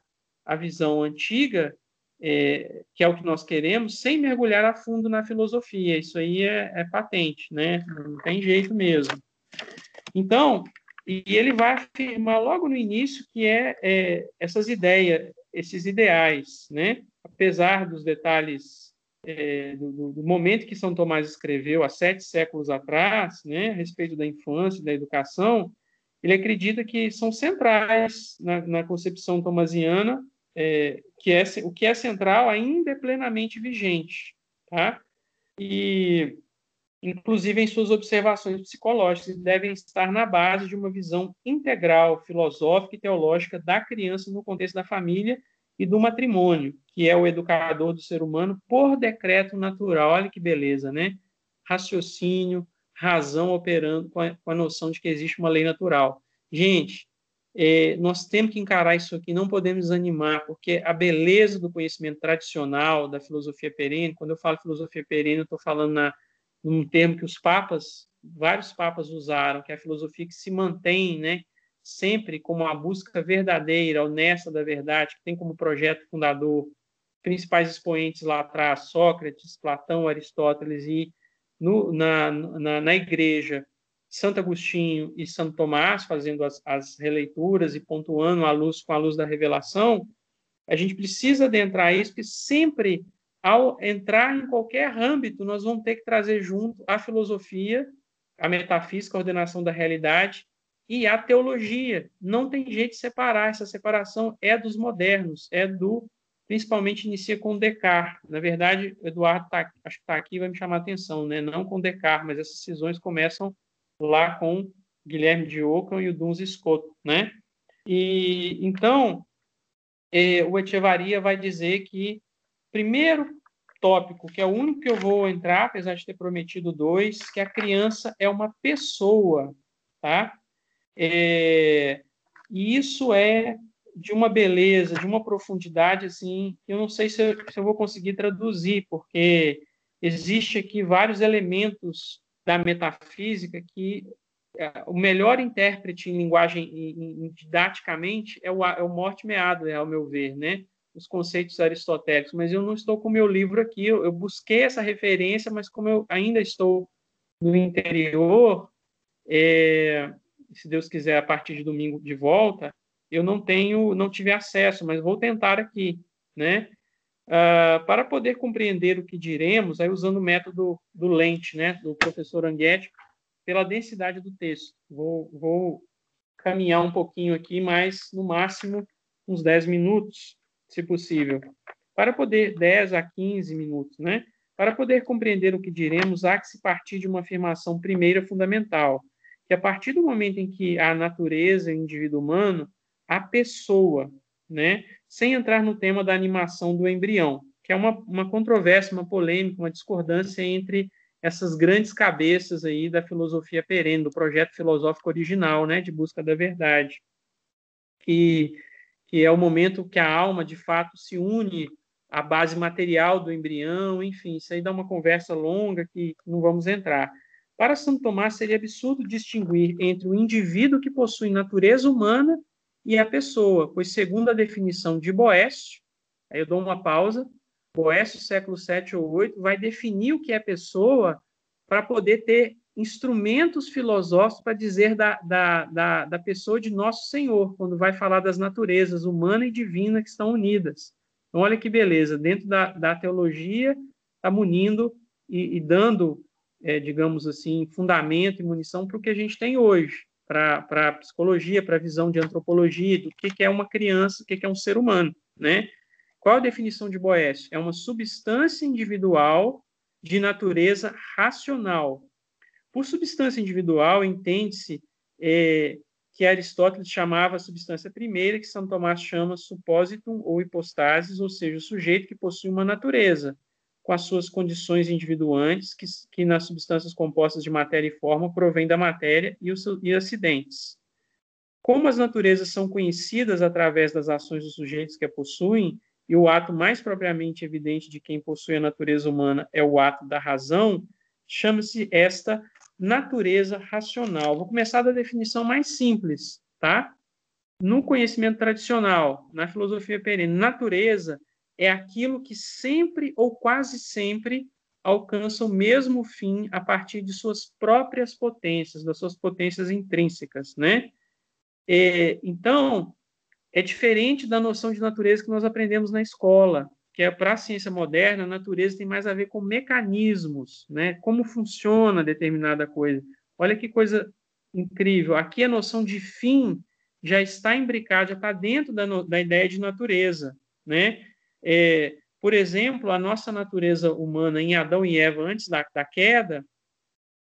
a visão antiga, é, que é o que nós queremos, sem mergulhar a fundo na filosofia. Isso aí é, é patente, né? Não tem jeito mesmo. Então, e ele vai afirmar logo no início que é, é essas ideias, esses ideais, né? Apesar dos detalhes é, do, do, momento que São Tomás escreveu há sete séculos atrás, né, a respeito da infância, da educação, ele acredita que são centrais na, na concepção tomasiana, é, que é, o que é central ainda é plenamente vigente, tá? E inclusive em suas observações psicológicas, devem estar na base de uma visão integral, filosófica e teológica da criança no contexto da família e do matrimônio, que é o educador do ser humano por decreto natural. Olha que beleza, né? Raciocínio, razão operando com a, com a noção de que existe uma lei natural. Gente, é, nós temos que encarar isso aqui, não podemos desanimar, porque a beleza do conhecimento tradicional da filosofia perene, quando eu falo filosofia perene, eu estou falando na, num termo que os papas, vários papas usaram, que é a filosofia que se mantém, né, sempre como a busca verdadeira, honesta da verdade, que tem como projeto fundador principais expoentes lá atrás, Sócrates, Platão, Aristóteles, e no, na, na, na igreja Santo Agostinho e Santo Tomás fazendo as, as releituras e pontuando a luz com a luz da revelação, a gente precisa adentrar isso, porque sempre, ao entrar em qualquer âmbito, nós vamos ter que trazer junto a filosofia, a metafísica, a ordenação da realidade e a teologia. Não tem jeito de separar, essa separação é dos modernos, é do principalmente inicia com Descartes. Na verdade, o Eduardo tá, acho que está aqui vai me chamar a atenção, né? não com Descartes, mas essas cisões começam lá com Guilherme de Ockham e o Duns Scott, né? E então eh, o Echevarria vai dizer que primeiro tópico, que é o único que eu vou entrar, apesar de ter prometido dois, que a criança é uma pessoa, tá? É, e isso é de uma beleza, de uma profundidade, assim, eu não sei se eu, se eu vou conseguir traduzir, porque existe aqui vários elementos da metafísica que é, o melhor intérprete em linguagem em, em, didaticamente é o, é o Mortimer Adler, ao meu ver, né? Os conceitos aristotélicos. Mas eu não estou com o meu livro aqui. Eu, eu busquei essa referência, mas como eu ainda estou no interior, é, se Deus quiser, a partir de domingo de volta, eu não tenho, não tive acesso, mas vou tentar aqui, né? Uh, para poder compreender o que diremos, aí usando o método do lente, né, do professor Anguete, pela densidade do texto. Vou, vou caminhar um pouquinho aqui, mas no máximo uns 10 minutos, se possível. Para poder, 10 a 15 minutos, né? Para poder compreender o que diremos, há que se partir de uma afirmação primeira fundamental, que a partir do momento em que a natureza o indivíduo humano, a pessoa, né, sem entrar no tema da animação do embrião, que é uma, uma controvérsia, uma polêmica, uma discordância entre essas grandes cabeças aí da filosofia perene, do projeto filosófico original, né, de busca da verdade, que, que é o momento que a alma, de fato, se une à base material do embrião, enfim, isso aí dá uma conversa longa que não vamos entrar. Para Santo Tomás, seria absurdo distinguir entre o indivíduo que possui natureza humana e a pessoa, pois segundo a definição de Boécio, aí eu dou uma pausa, Boécio, século 7 ou 8, vai definir o que é pessoa para poder ter instrumentos filosóficos para dizer da, da, da, da, pessoa de Nosso Senhor, quando vai falar das naturezas humana e divina que estão unidas. Então, olha que beleza, dentro da, da teologia, está munindo e, e dando, é, digamos assim, fundamento e munição para o que a gente tem hoje para a psicologia, para a visão de antropologia, do que, que é uma criança, o que, que é um ser humano, né? Qual a definição de Boécio? É uma substância individual de natureza racional. Por substância individual, entende-se é, que Aristóteles chamava a substância primeira, que São Tomás chama suppositum ou hipostasis, ou seja, o sujeito que possui uma natureza com as suas condições individuantes, que, que nas substâncias compostas de matéria e forma provém da matéria e, os, e acidentes. Como as naturezas são conhecidas através das ações dos sujeitos que a possuem, e o ato mais propriamente evidente de quem possui a natureza humana é o ato da razão, chama-se esta natureza racional. Vou começar da definição mais simples, tá? No conhecimento tradicional, na filosofia perene, natureza é aquilo que sempre ou quase sempre alcança o mesmo fim a partir de suas próprias potências, das suas potências intrínsecas, né? É, então, é diferente da noção de natureza que nós aprendemos na escola, que é para a ciência moderna, a natureza tem mais a ver com mecanismos, né? Como funciona determinada coisa. Olha que coisa incrível. Aqui a noção de fim já está imbricada, já está dentro da, da ideia de natureza, né? É, por exemplo, a nossa natureza humana em Adão e Eva antes da, da queda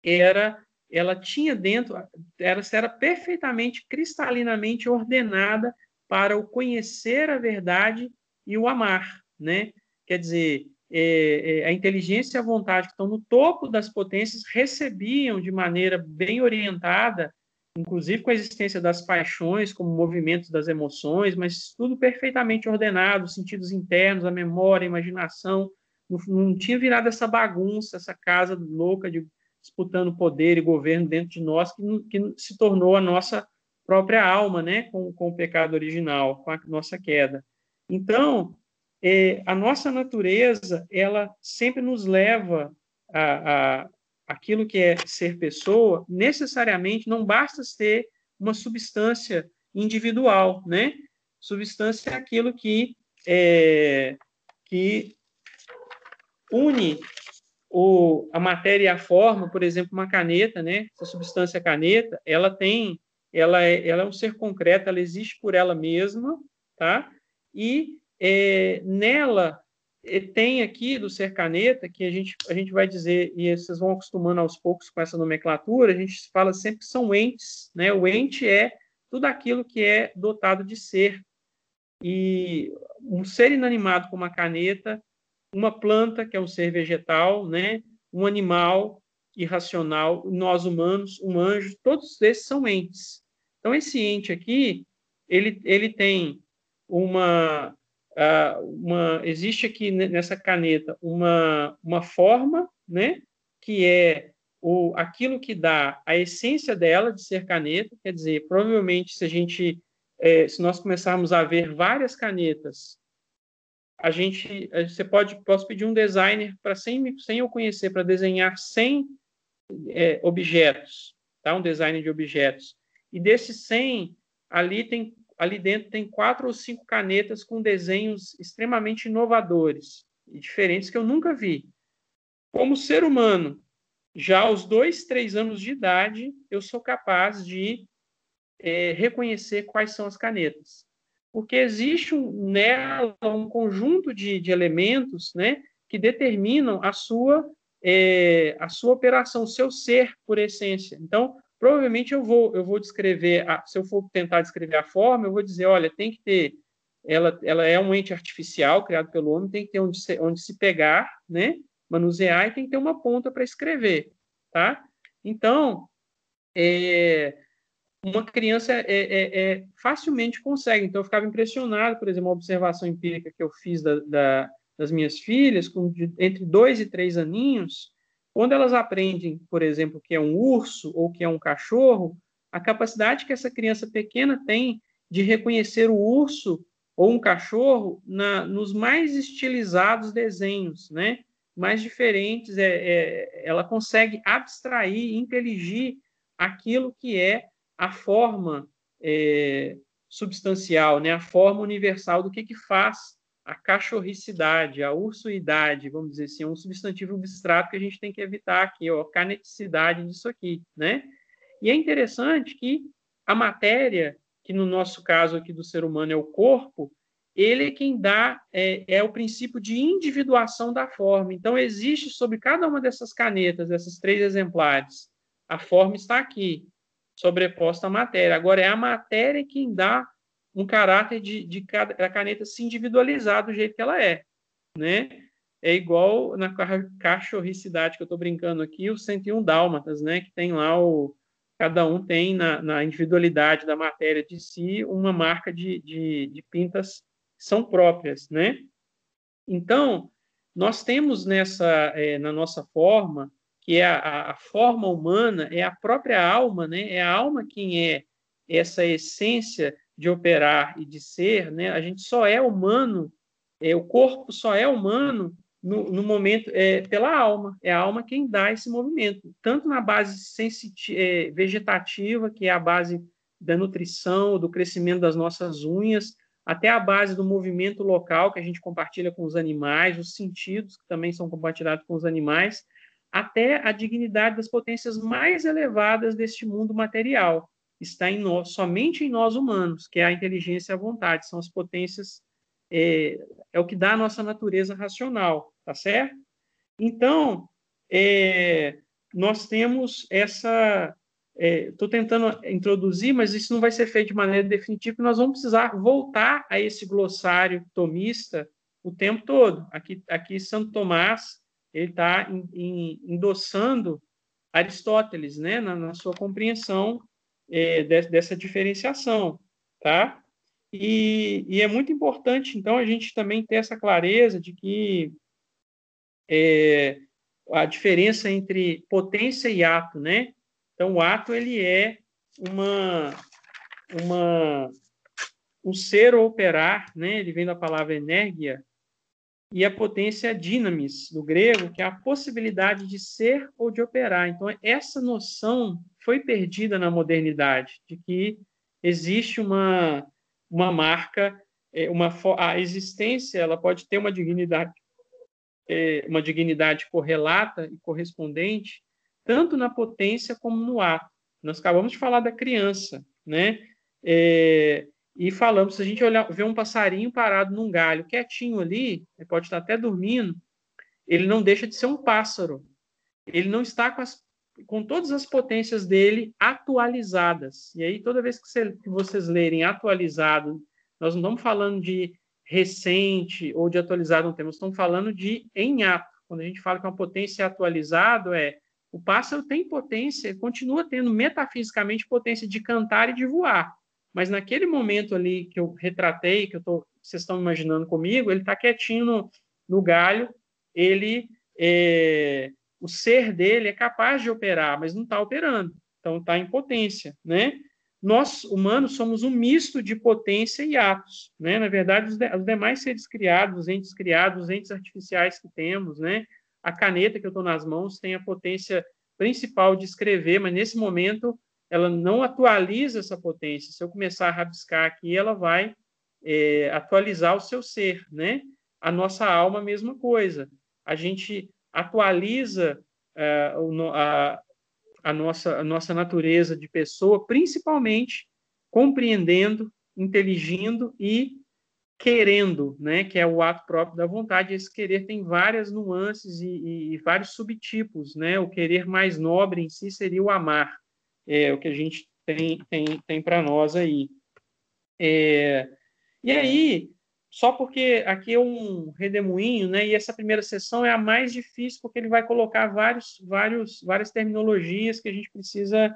era ela tinha dentro era era perfeitamente cristalinamente ordenada para o conhecer a verdade e o amar, né? Quer dizer, é, é, a inteligência e a vontade que estão no topo das potências recebiam de maneira bem orientada inclusive com a existência das paixões como movimentos das emoções, mas tudo perfeitamente ordenado, sentidos internos, a memória, a imaginação, não, não tinha virado essa bagunça, essa casa louca de disputando poder e governo dentro de nós, que, que se tornou a nossa própria alma, né, com, com o pecado original, com a nossa queda. Então, é, a nossa natureza, ela sempre nos leva a, a aquilo que é ser pessoa, necessariamente não basta ter uma substância individual, né? Substância é aquilo que é, que une o, a matéria e a forma, por exemplo, uma caneta, né? Essa substância caneta, ela tem, ela é, ela é um ser concreto, ela existe por ela mesma, tá? E é, nela tem aqui do ser caneta que a gente a gente vai dizer e vocês vão acostumando aos poucos com essa nomenclatura. A gente fala sempre que são entes, né? O ente é tudo aquilo que é dotado de ser. E um ser inanimado como a caneta uma planta, que é um ser vegetal, né? um animal irracional, nós humanos, um anjo, todos esses são entes. Então, esse ente aqui, ele, ele tem uma, uma. Existe aqui nessa caneta uma, uma forma, né? que é o, aquilo que dá a essência dela de ser caneta, quer dizer, provavelmente se a gente, é, se nós começarmos a ver várias canetas a gente, você pode, posso pedir um designer para sem, sem eu conhecer, para desenhar 100 é, objetos, tá? Um design de objetos. E desses 100, ali tem, ali dentro tem quatro ou cinco canetas com desenhos extremamente inovadores e diferentes que eu nunca vi. Como ser humano, já aos dois, três anos de idade, eu sou capaz de é, reconhecer quais são as canetas porque existe um, nela um conjunto de, de elementos né, que determinam a sua, é, a sua operação, o seu ser por essência. Então, provavelmente eu vou, eu vou descrever, a, se eu for tentar descrever a forma, eu vou dizer, olha, tem que ter, ela, ela é um ente artificial criado pelo homem, tem que ter onde se, onde se pegar, né, manusear e tem que ter uma ponta para escrever, tá? Então, é, uma criança é, é, é, facilmente consegue. Então, eu ficava impressionado, por exemplo, uma observação empírica que eu fiz da, da, das minhas filhas, com de, entre dois e três aninhos, quando elas aprendem, por exemplo, que é um urso ou que é um cachorro, a capacidade que essa criança pequena tem de reconhecer o urso ou um cachorro na, nos mais estilizados desenhos, né? mais diferentes, é, é, ela consegue abstrair, inteligir aquilo que é a forma é, substancial, né, a forma universal do que, que faz a cachorricidade, a ursuidade, vamos dizer assim, é um substantivo abstrato que a gente tem que evitar aqui, ó, a caneticidade disso aqui, né? E é interessante que a matéria, que no nosso caso aqui do ser humano é o corpo, ele é quem dá, é, é o princípio de individuação da forma. Então, existe sobre cada uma dessas canetas, esses três exemplares, a forma está aqui sobreposta à matéria. Agora, é a matéria quem dá um caráter de, de a caneta se individualizar do jeito que ela é, né? É igual na cachorricidade que eu estou brincando aqui, o 101 dálmatas, né? Que tem lá o... Cada um tem na, na individualidade da matéria de si uma marca de, de, de pintas que são próprias, né? Então, nós temos nessa, é, na nossa forma, que é a, a, forma humana, é a própria alma, né? É a alma quem é essa essência de operar e de ser, né? A gente só é humano, é, o corpo só é humano no, no momento é, pela alma. É a alma quem dá esse movimento, tanto na base é, vegetativa, que é a base da nutrição, do crescimento das nossas unhas, até a base do movimento local que a gente compartilha com os animais, os sentidos que também são compartilhados com os animais, até a dignidade das potências mais elevadas deste mundo material. Está em nós, somente em nós humanos, que é a inteligência e a vontade, são as potências, é, é o que dá a nossa natureza racional, tá certo? Então, é, nós temos essa. Estou é, tentando introduzir, mas isso não vai ser feito de maneira definitiva, nós vamos precisar voltar a esse glossário tomista o tempo todo. Aqui, aqui Santo Tomás ele está endossando Aristóteles, né, na, na, sua compreensão é, de, dessa diferenciação, tá? E, e, é muito importante, então, a gente também ter essa clareza de que é, a diferença entre potência e ato, né? Então, o ato ele é uma, uma um ser ou operar, né? Ele vem da palavra energia e a potência dynamis do grego, que é a possibilidade de ser ou de operar. Então, essa noção foi perdida na modernidade, de que existe uma uma marca, é, uma a existência, ela pode ter uma dignidade é, uma dignidade correlata e correspondente, tanto na potência como no ato. Nós acabamos de falar da criança, né? É, e falamos, se a gente olhar, ver um passarinho parado num galho, quietinho ali, ele pode estar até dormindo, ele não deixa de ser um pássaro. Ele não está com, as, com todas as potências dele atualizadas. E aí, toda vez que, você, que vocês lerem atualizado, nós não estamos falando de recente ou de atualizado no tempo, estamos falando de em ato. Quando a gente fala que uma potência é atualizado, é o pássaro tem potência, continua tendo metafisicamente potência de cantar e de voar. Mas naquele momento ali que eu retratei, que eu tô, vocês estão imaginando comigo, ele está quietinho no, no, galho, ele é, o ser dele é capaz de operar, mas não está operando, então está em potência, né? nós, humanos, somos um misto de potência e atos. Né? Na verdade, os, de, os demais seres criados, os entes criados, os entes artificiais que temos, né? a caneta que eu estou nas mãos tem a potência principal de escrever, mas nesse momento ela não atualiza essa potência. Se eu começar a rabiscar aqui, ela vai é, atualizar o seu ser. Né? A nossa alma, a mesma coisa. A gente atualiza uh, a, a nossa, a nossa natureza de pessoa, principalmente compreendendo, inteligindo e querendo, né, que é o ato próprio da vontade. Esse querer tem várias nuances e, e, e vários subtipos, né? O querer mais nobre em si seria o amar, é o que a gente tem tem, tem para nós aí. É, e aí só porque aqui é um redemoinho, né? E essa primeira sessão é a mais difícil porque ele vai colocar vários, vários, várias terminologias que a gente precisa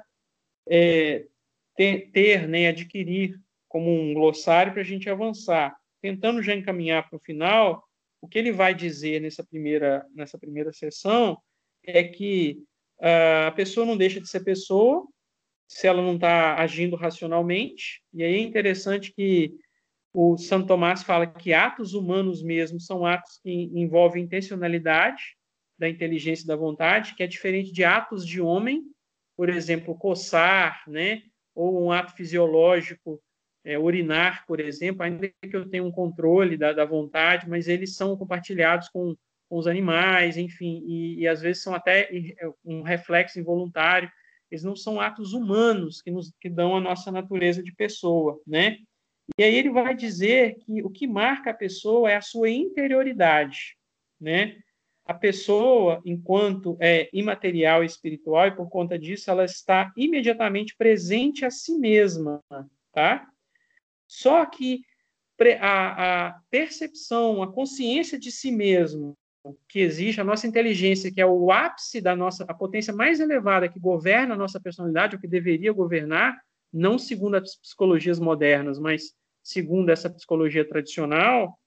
é, ter, ter, né? Adquirir como um glossário para a gente avançar. Tentando já encaminhar para o final, o que ele vai dizer nessa primeira nessa primeira sessão é que uh, a pessoa não deixa de ser pessoa se ela não está agindo racionalmente. E aí é interessante que o Santo Tomás fala que atos humanos mesmo são atos que envolvem intencionalidade da inteligência e da vontade, que é diferente de atos de homem, por exemplo, coçar, né? Ou um ato fisiológico, é, urinar, por exemplo, ainda que eu tenha um controle da, da vontade, mas eles são compartilhados com, com os animais, enfim, e, e, às vezes são até um reflexo involuntário. Eles não são atos humanos que nos que dão a nossa natureza de pessoa, né? E aí ele vai dizer que o que marca a pessoa é a sua interioridade, né? A pessoa, enquanto é imaterial e espiritual, e por conta disso ela está imediatamente presente a si mesma, tá? Só que a, a percepção, a consciência de si mesmo, que existe, a nossa inteligência, que é o ápice da nossa, a potência mais elevada que governa a nossa personalidade, o que deveria governar, não segundo as psicologias modernas, mas segundo essa psicologia tradicional,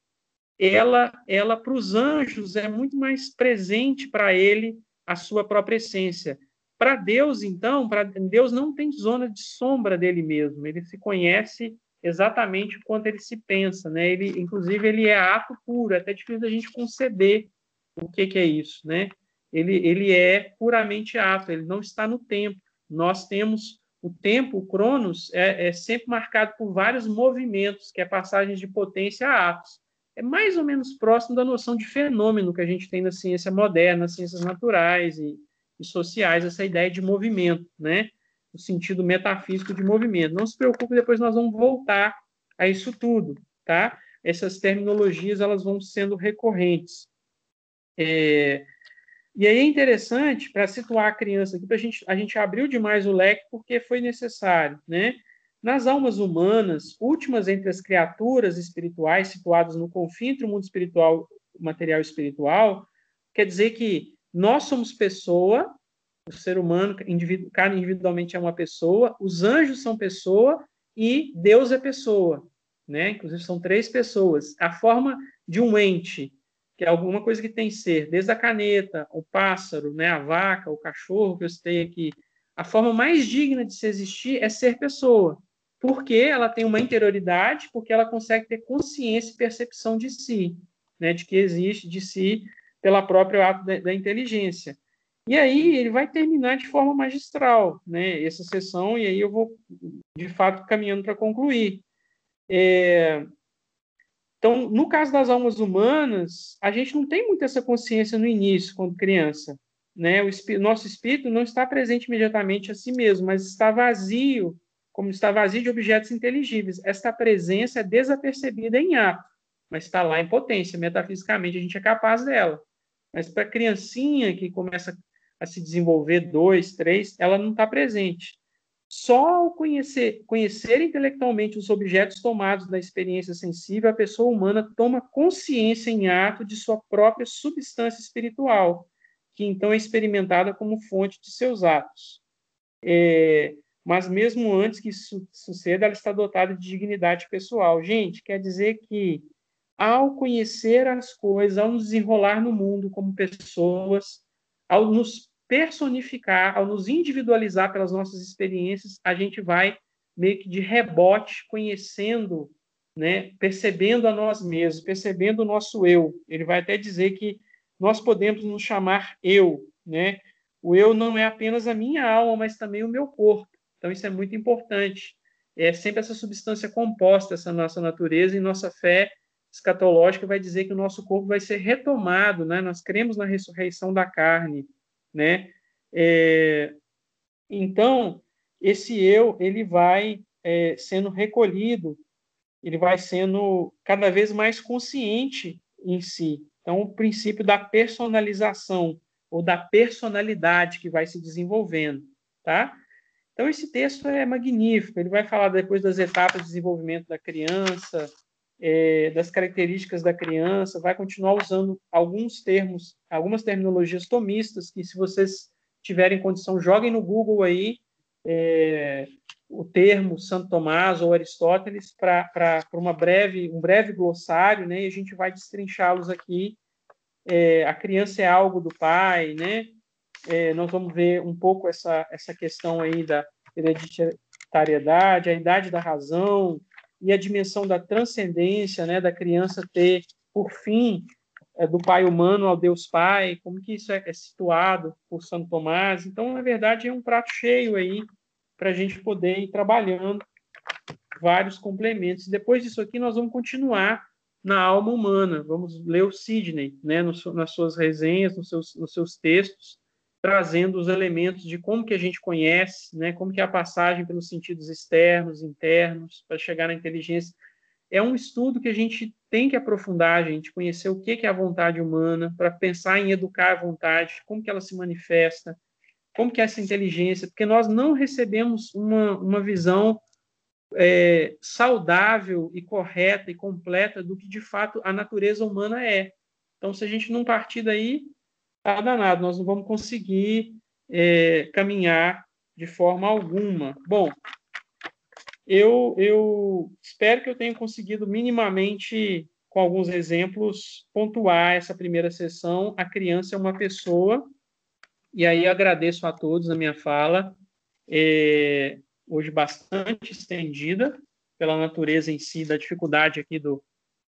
ela, ela para os anjos é muito mais presente para ele a sua própria essência. Para Deus, então, para Deus não tem zona de sombra dele mesmo. Ele se conhece exatamente quanto ele se pensa, né? Ele, inclusive, ele é ato puro. É até difícil da gente conceber o que, que é isso, né? Ele, ele é puramente ato. Ele não está no tempo. Nós temos o tempo, o cronos, é, é, sempre marcado por vários movimentos, que é passagem de potência a atos. É mais ou menos próximo da noção de fenômeno que a gente tem na ciência moderna, nas ciências naturais e, e sociais, essa ideia de movimento, né? O sentido metafísico de movimento. Não se preocupe, depois nós vamos voltar a isso tudo, tá? Essas terminologias elas vão sendo recorrentes. É, e aí é interessante, para situar a criança aqui, a gente, a gente abriu demais o leque porque foi necessário, né? Nas almas humanas, últimas entre as criaturas espirituais situadas no confim entre o mundo espiritual, material espiritual, quer dizer que nós somos pessoa, O ser humano, indivíduo, cada individualmente é uma pessoa, os anjos são pessoa e Deus é pessoa, né? Inclusive são três pessoas. A forma de um ente, que é alguma coisa que tem ser, desde a caneta, o pássaro, né, a vaca, o cachorro que eu citei aqui, a forma mais digna de se existir é ser pessoa, porque ela tem uma interioridade, porque ela consegue ter consciência e percepção de si, né, de que existe de si pela própria ato da, da inteligência. E aí ele vai terminar de forma magistral, né, essa sessão, e aí eu vou, de fato, caminhando para concluir. É... Então, no caso das almas humanas, a gente não tem muito essa consciência no início, quando criança. Né? O espí nosso espírito não está presente imediatamente a si mesmo, mas está vazio, como está vazio de objetos inteligíveis. Esta presença é desapercebida em ato, mas está lá em potência. Metafisicamente, a gente é capaz dela. Mas para a criancinha que começa a se desenvolver dois, três, ela não está presente. Só ao conhecer, conhecer intelectualmente os objetos tomados da experiência sensível, a pessoa humana toma consciência em ato de sua própria substância espiritual, que então é experimentada como fonte de seus atos. É, mas mesmo antes que isso suceda, ela está dotada de dignidade pessoal. Gente, quer dizer que ao conhecer as coisas, ao nos desenrolar no mundo como pessoas, ao nos personificar, ao nos individualizar pelas nossas experiências, a gente vai meio que de rebote conhecendo, né, percebendo a nós mesmos, percebendo o nosso eu. Ele vai até dizer que nós podemos nos chamar eu, né? O eu não é apenas a minha alma, mas também o meu corpo. Então isso é muito importante. É sempre essa substância composta, essa nossa natureza e nossa fé escatológica vai dizer que o nosso corpo vai ser retomado, né? Nós cremos na ressurreição da carne, né? É, então, esse eu, ele vai é, sendo recolhido, ele vai sendo cada vez mais consciente em si. Então, o princípio da personalização ou da personalidade que vai se desenvolvendo, tá? Então, esse texto é magnífico. Ele vai falar depois das etapas de desenvolvimento da criança, é, das características da criança, vai continuar usando alguns termos, algumas terminologias tomistas, que se vocês tiverem condição, joguem no Google aí é, o termo Santo Tomás ou Aristóteles para uma breve, um breve glossário, né? E a gente vai destrinchá-los aqui. É, a criança é algo do pai, né? É, nós vamos ver um pouco essa, essa questão aí da hereditariedade, a idade da razão, e a dimensão da transcendência, né, da criança ter, por fim, é, do pai humano ao Deus Pai, como que isso é, é situado por Santo Tomás. Então, na verdade, é um prato cheio aí para a gente poder ir trabalhando vários complementos. Depois disso aqui, nós vamos continuar na alma humana. Vamos ler o Sidney, né, nas suas resenhas, nos seus, nos seus textos, trazendo os elementos de como que a gente conhece, né, como que é a passagem pelos sentidos externos, internos, para chegar na inteligência. É um estudo que a gente tem que aprofundar, a gente conhecer o que é a vontade humana, para pensar em educar a vontade, como que ela se manifesta, como que é essa inteligência, porque nós não recebemos uma, uma visão é, saudável e correta e completa do que de fato a natureza humana é. Então, se a gente não partir daí, tá danado, nós não vamos conseguir é, caminhar de forma alguma. Bom, eu, eu espero que eu tenha conseguido minimamente, com alguns exemplos, pontuar essa primeira sessão. A criança é uma pessoa, e aí agradeço a todos a minha fala, é, hoje bastante estendida, pela natureza em si, da dificuldade aqui do,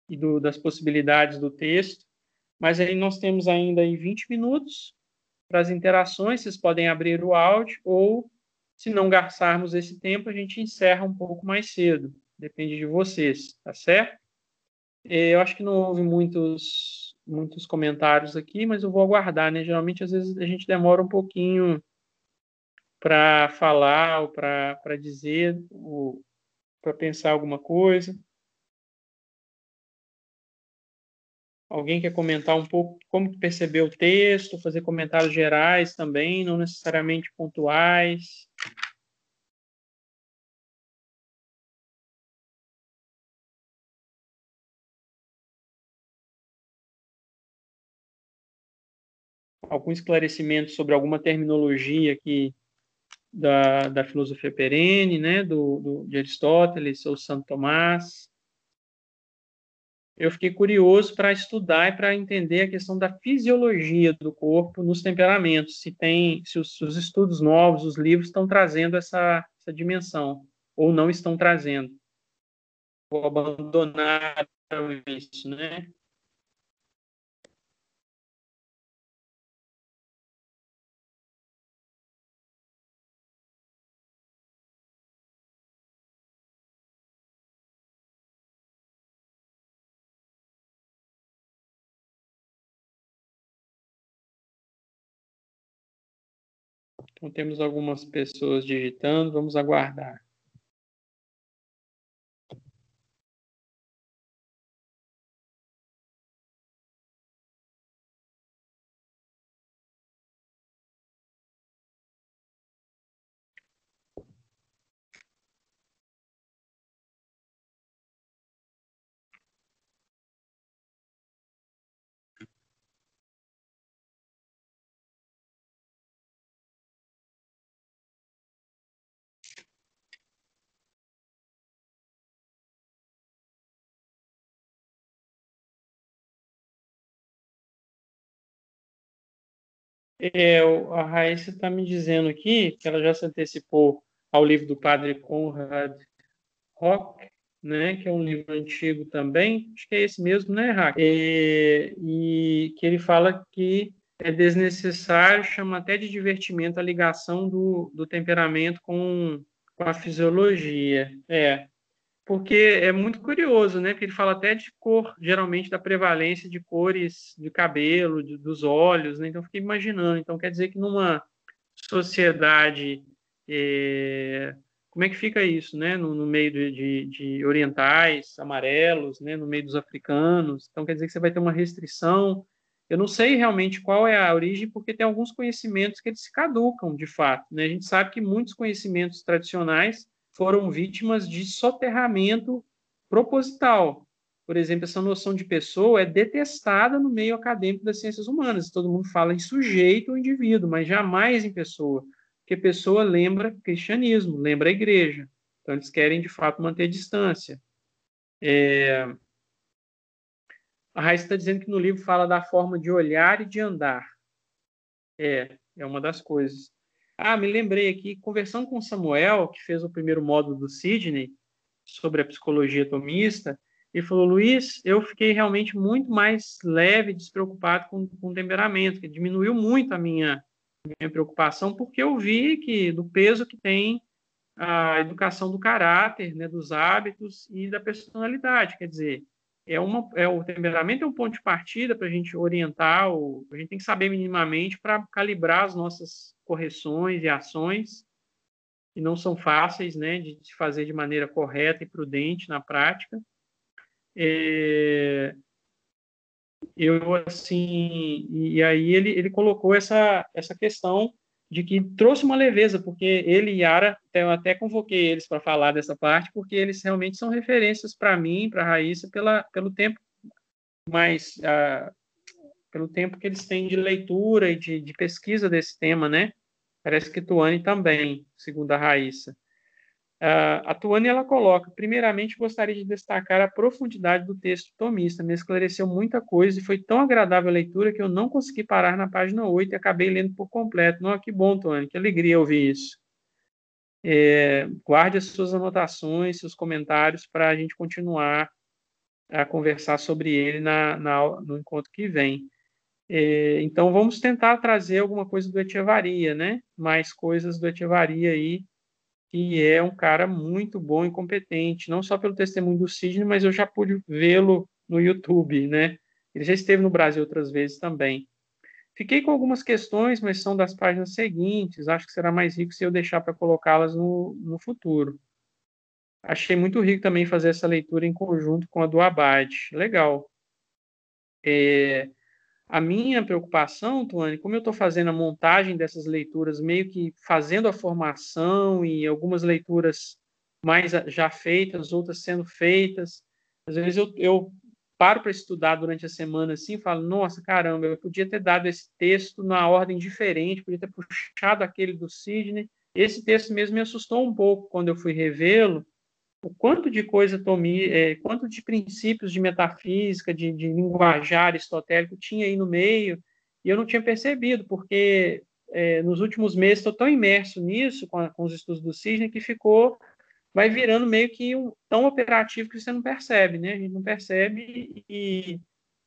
e do, das possibilidades do texto. Mas aí nós temos ainda aí 20 minutos para as interações, vocês podem abrir o áudio ou, se não gastarmos esse tempo, a gente encerra um pouco mais cedo. Depende de vocês, tá certo? Eu acho que não houve muitos, muitos comentários aqui, mas eu vou aguardar, né? Geralmente, às vezes, a gente demora um pouquinho para falar ou para dizer, para pensar alguma coisa. Alguém quer comentar um pouco como percebeu o texto, fazer comentários gerais também, não necessariamente pontuais? algum esclarecimento sobre alguma terminologia aqui da, da filosofia perene, né, do, do, de Aristóteles ou Santo Tomás. Eu fiquei curioso para estudar e para entender a questão da fisiologia do corpo nos temperamentos, se tem, se os, os estudos novos, os livros estão trazendo essa, essa dimensão ou não estão trazendo. Abandonaram isso, né? Então, temos algumas pessoas digitando, vamos aguardar. É, a Raíssa está me dizendo aqui que ela já se antecipou ao livro do padre Conrad Rock, né, que é um livro antigo também, acho que é esse mesmo, né, Rack? É, e que ele fala que é desnecessário, chama até de divertimento a ligação do, do temperamento com, com a fisiologia. É, porque é muito curioso, né? Porque ele fala até de cor, geralmente da prevalência de cores de cabelo, de, dos olhos, né? Então fiquei imaginando. Então quer dizer que numa sociedade, é, como é que fica isso, né? No, no meio de, de, de, orientais, amarelos, né? No meio dos africanos. Então quer dizer que você vai ter uma restrição. Eu não sei realmente qual é a origem, porque tem alguns conhecimentos que eles se caducam, de fato. Né? A gente sabe que muitos conhecimentos tradicionais foram vítimas de soterramento proposital. Por exemplo, essa noção de pessoa é detestada no meio acadêmico das ciências humanas. Todo mundo fala em sujeito ou indivíduo, mas jamais em pessoa, porque pessoa lembra cristianismo, lembra a igreja. Então, eles querem, de fato, manter distância. É... A Raiz está dizendo que no livro fala da forma de olhar e de andar. É, é uma das coisas. Ah, me lembrei aqui, conversando com o Samuel, que fez o primeiro módulo do Sidney, sobre a psicologia tomista, ele falou, Luiz, eu fiquei realmente muito mais leve, despreocupado com, com o temperamento, que diminuiu muito a minha, minha preocupação, porque eu vi que do peso que tem a educação do caráter, né, dos hábitos e da personalidade, quer dizer, é uma, é o temperamento é um ponto de partida para a gente orientar, o, a gente tem que saber minimamente para calibrar as nossas correções e ações que não são fáceis né, de se fazer de maneira correta e prudente na prática. É, eu assim e aí ele, ele colocou essa essa questão de que trouxe uma leveza porque ele e Yara eu até convoquei eles para falar dessa parte porque eles realmente são referências para mim para Raíssa pela pelo tempo mais uh, pelo tempo que eles têm de leitura e de, de pesquisa desse tema, né? Parece que Tuane também, segundo a Raíssa. Uh, a Tuane ela coloca: primeiramente, gostaria de destacar a profundidade do texto tomista, me esclareceu muita coisa e foi tão agradável a leitura que eu não consegui parar na página 8 e acabei lendo por completo. Não, que bom, Tuane, que alegria ouvir isso. É, guarde as suas anotações, seus comentários para a gente continuar a conversar sobre ele na, na, no encontro que vem. É, então, vamos tentar trazer alguma coisa do Echevaria, né? Mais coisas do Echevaria aí, que é um cara muito bom e competente, não só pelo testemunho do Sidney, mas eu já pude vê-lo no YouTube, né? Ele já esteve no Brasil outras vezes também. Fiquei com algumas questões, mas são das páginas seguintes. Acho que será mais rico se eu deixar para colocá-las no, no futuro. Achei muito rico também fazer essa leitura em conjunto com a do Abad. Legal. É, a minha preocupação, Tuane, como eu estou fazendo a montagem dessas leituras, meio que fazendo a formação e algumas leituras mais já feitas, outras sendo feitas, às vezes eu, eu paro para estudar durante a semana assim, falo, nossa, caramba, eu podia ter dado esse texto na ordem diferente, podia ter puxado aquele do Sidney. Esse texto mesmo me assustou um pouco quando eu fui revê-lo, o quanto de coisa tomei, é, quanto de princípios de metafísica, de, de linguajar aristotélico tinha aí no meio, e eu não tinha percebido, porque é, nos últimos meses estou tão imerso nisso, com, a, com os estudos do Sidney, que ficou vai virando meio que um, tão operativo que você não percebe, né? A gente não percebe e,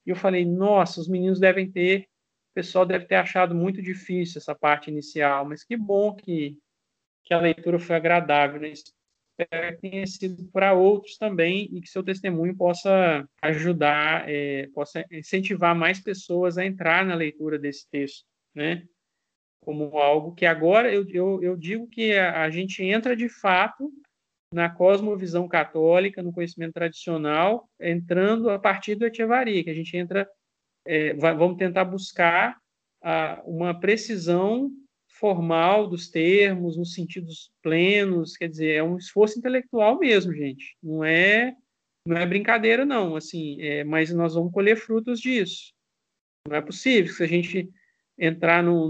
e eu falei, nossa, os meninos devem ter, o pessoal deve ter achado muito difícil essa parte inicial, mas que bom que, que a leitura foi agradável, né? Espero que tenha sido para outros também e que seu testemunho possa ajudar, é, possa incentivar mais pessoas a entrar na leitura desse texto, né? Como algo que agora eu, eu, eu digo que a, a gente entra de fato na cosmovisão católica, no conhecimento tradicional, entrando a partir do Echevarria, que a gente entra, é, vai, vamos tentar buscar a, uma precisão formal dos termos, nos sentidos plenos, quer dizer, é um esforço intelectual mesmo, gente. Não é, não é brincadeira, não. Assim, é, mas nós vamos colher frutos disso. Não é possível se a gente entrar no,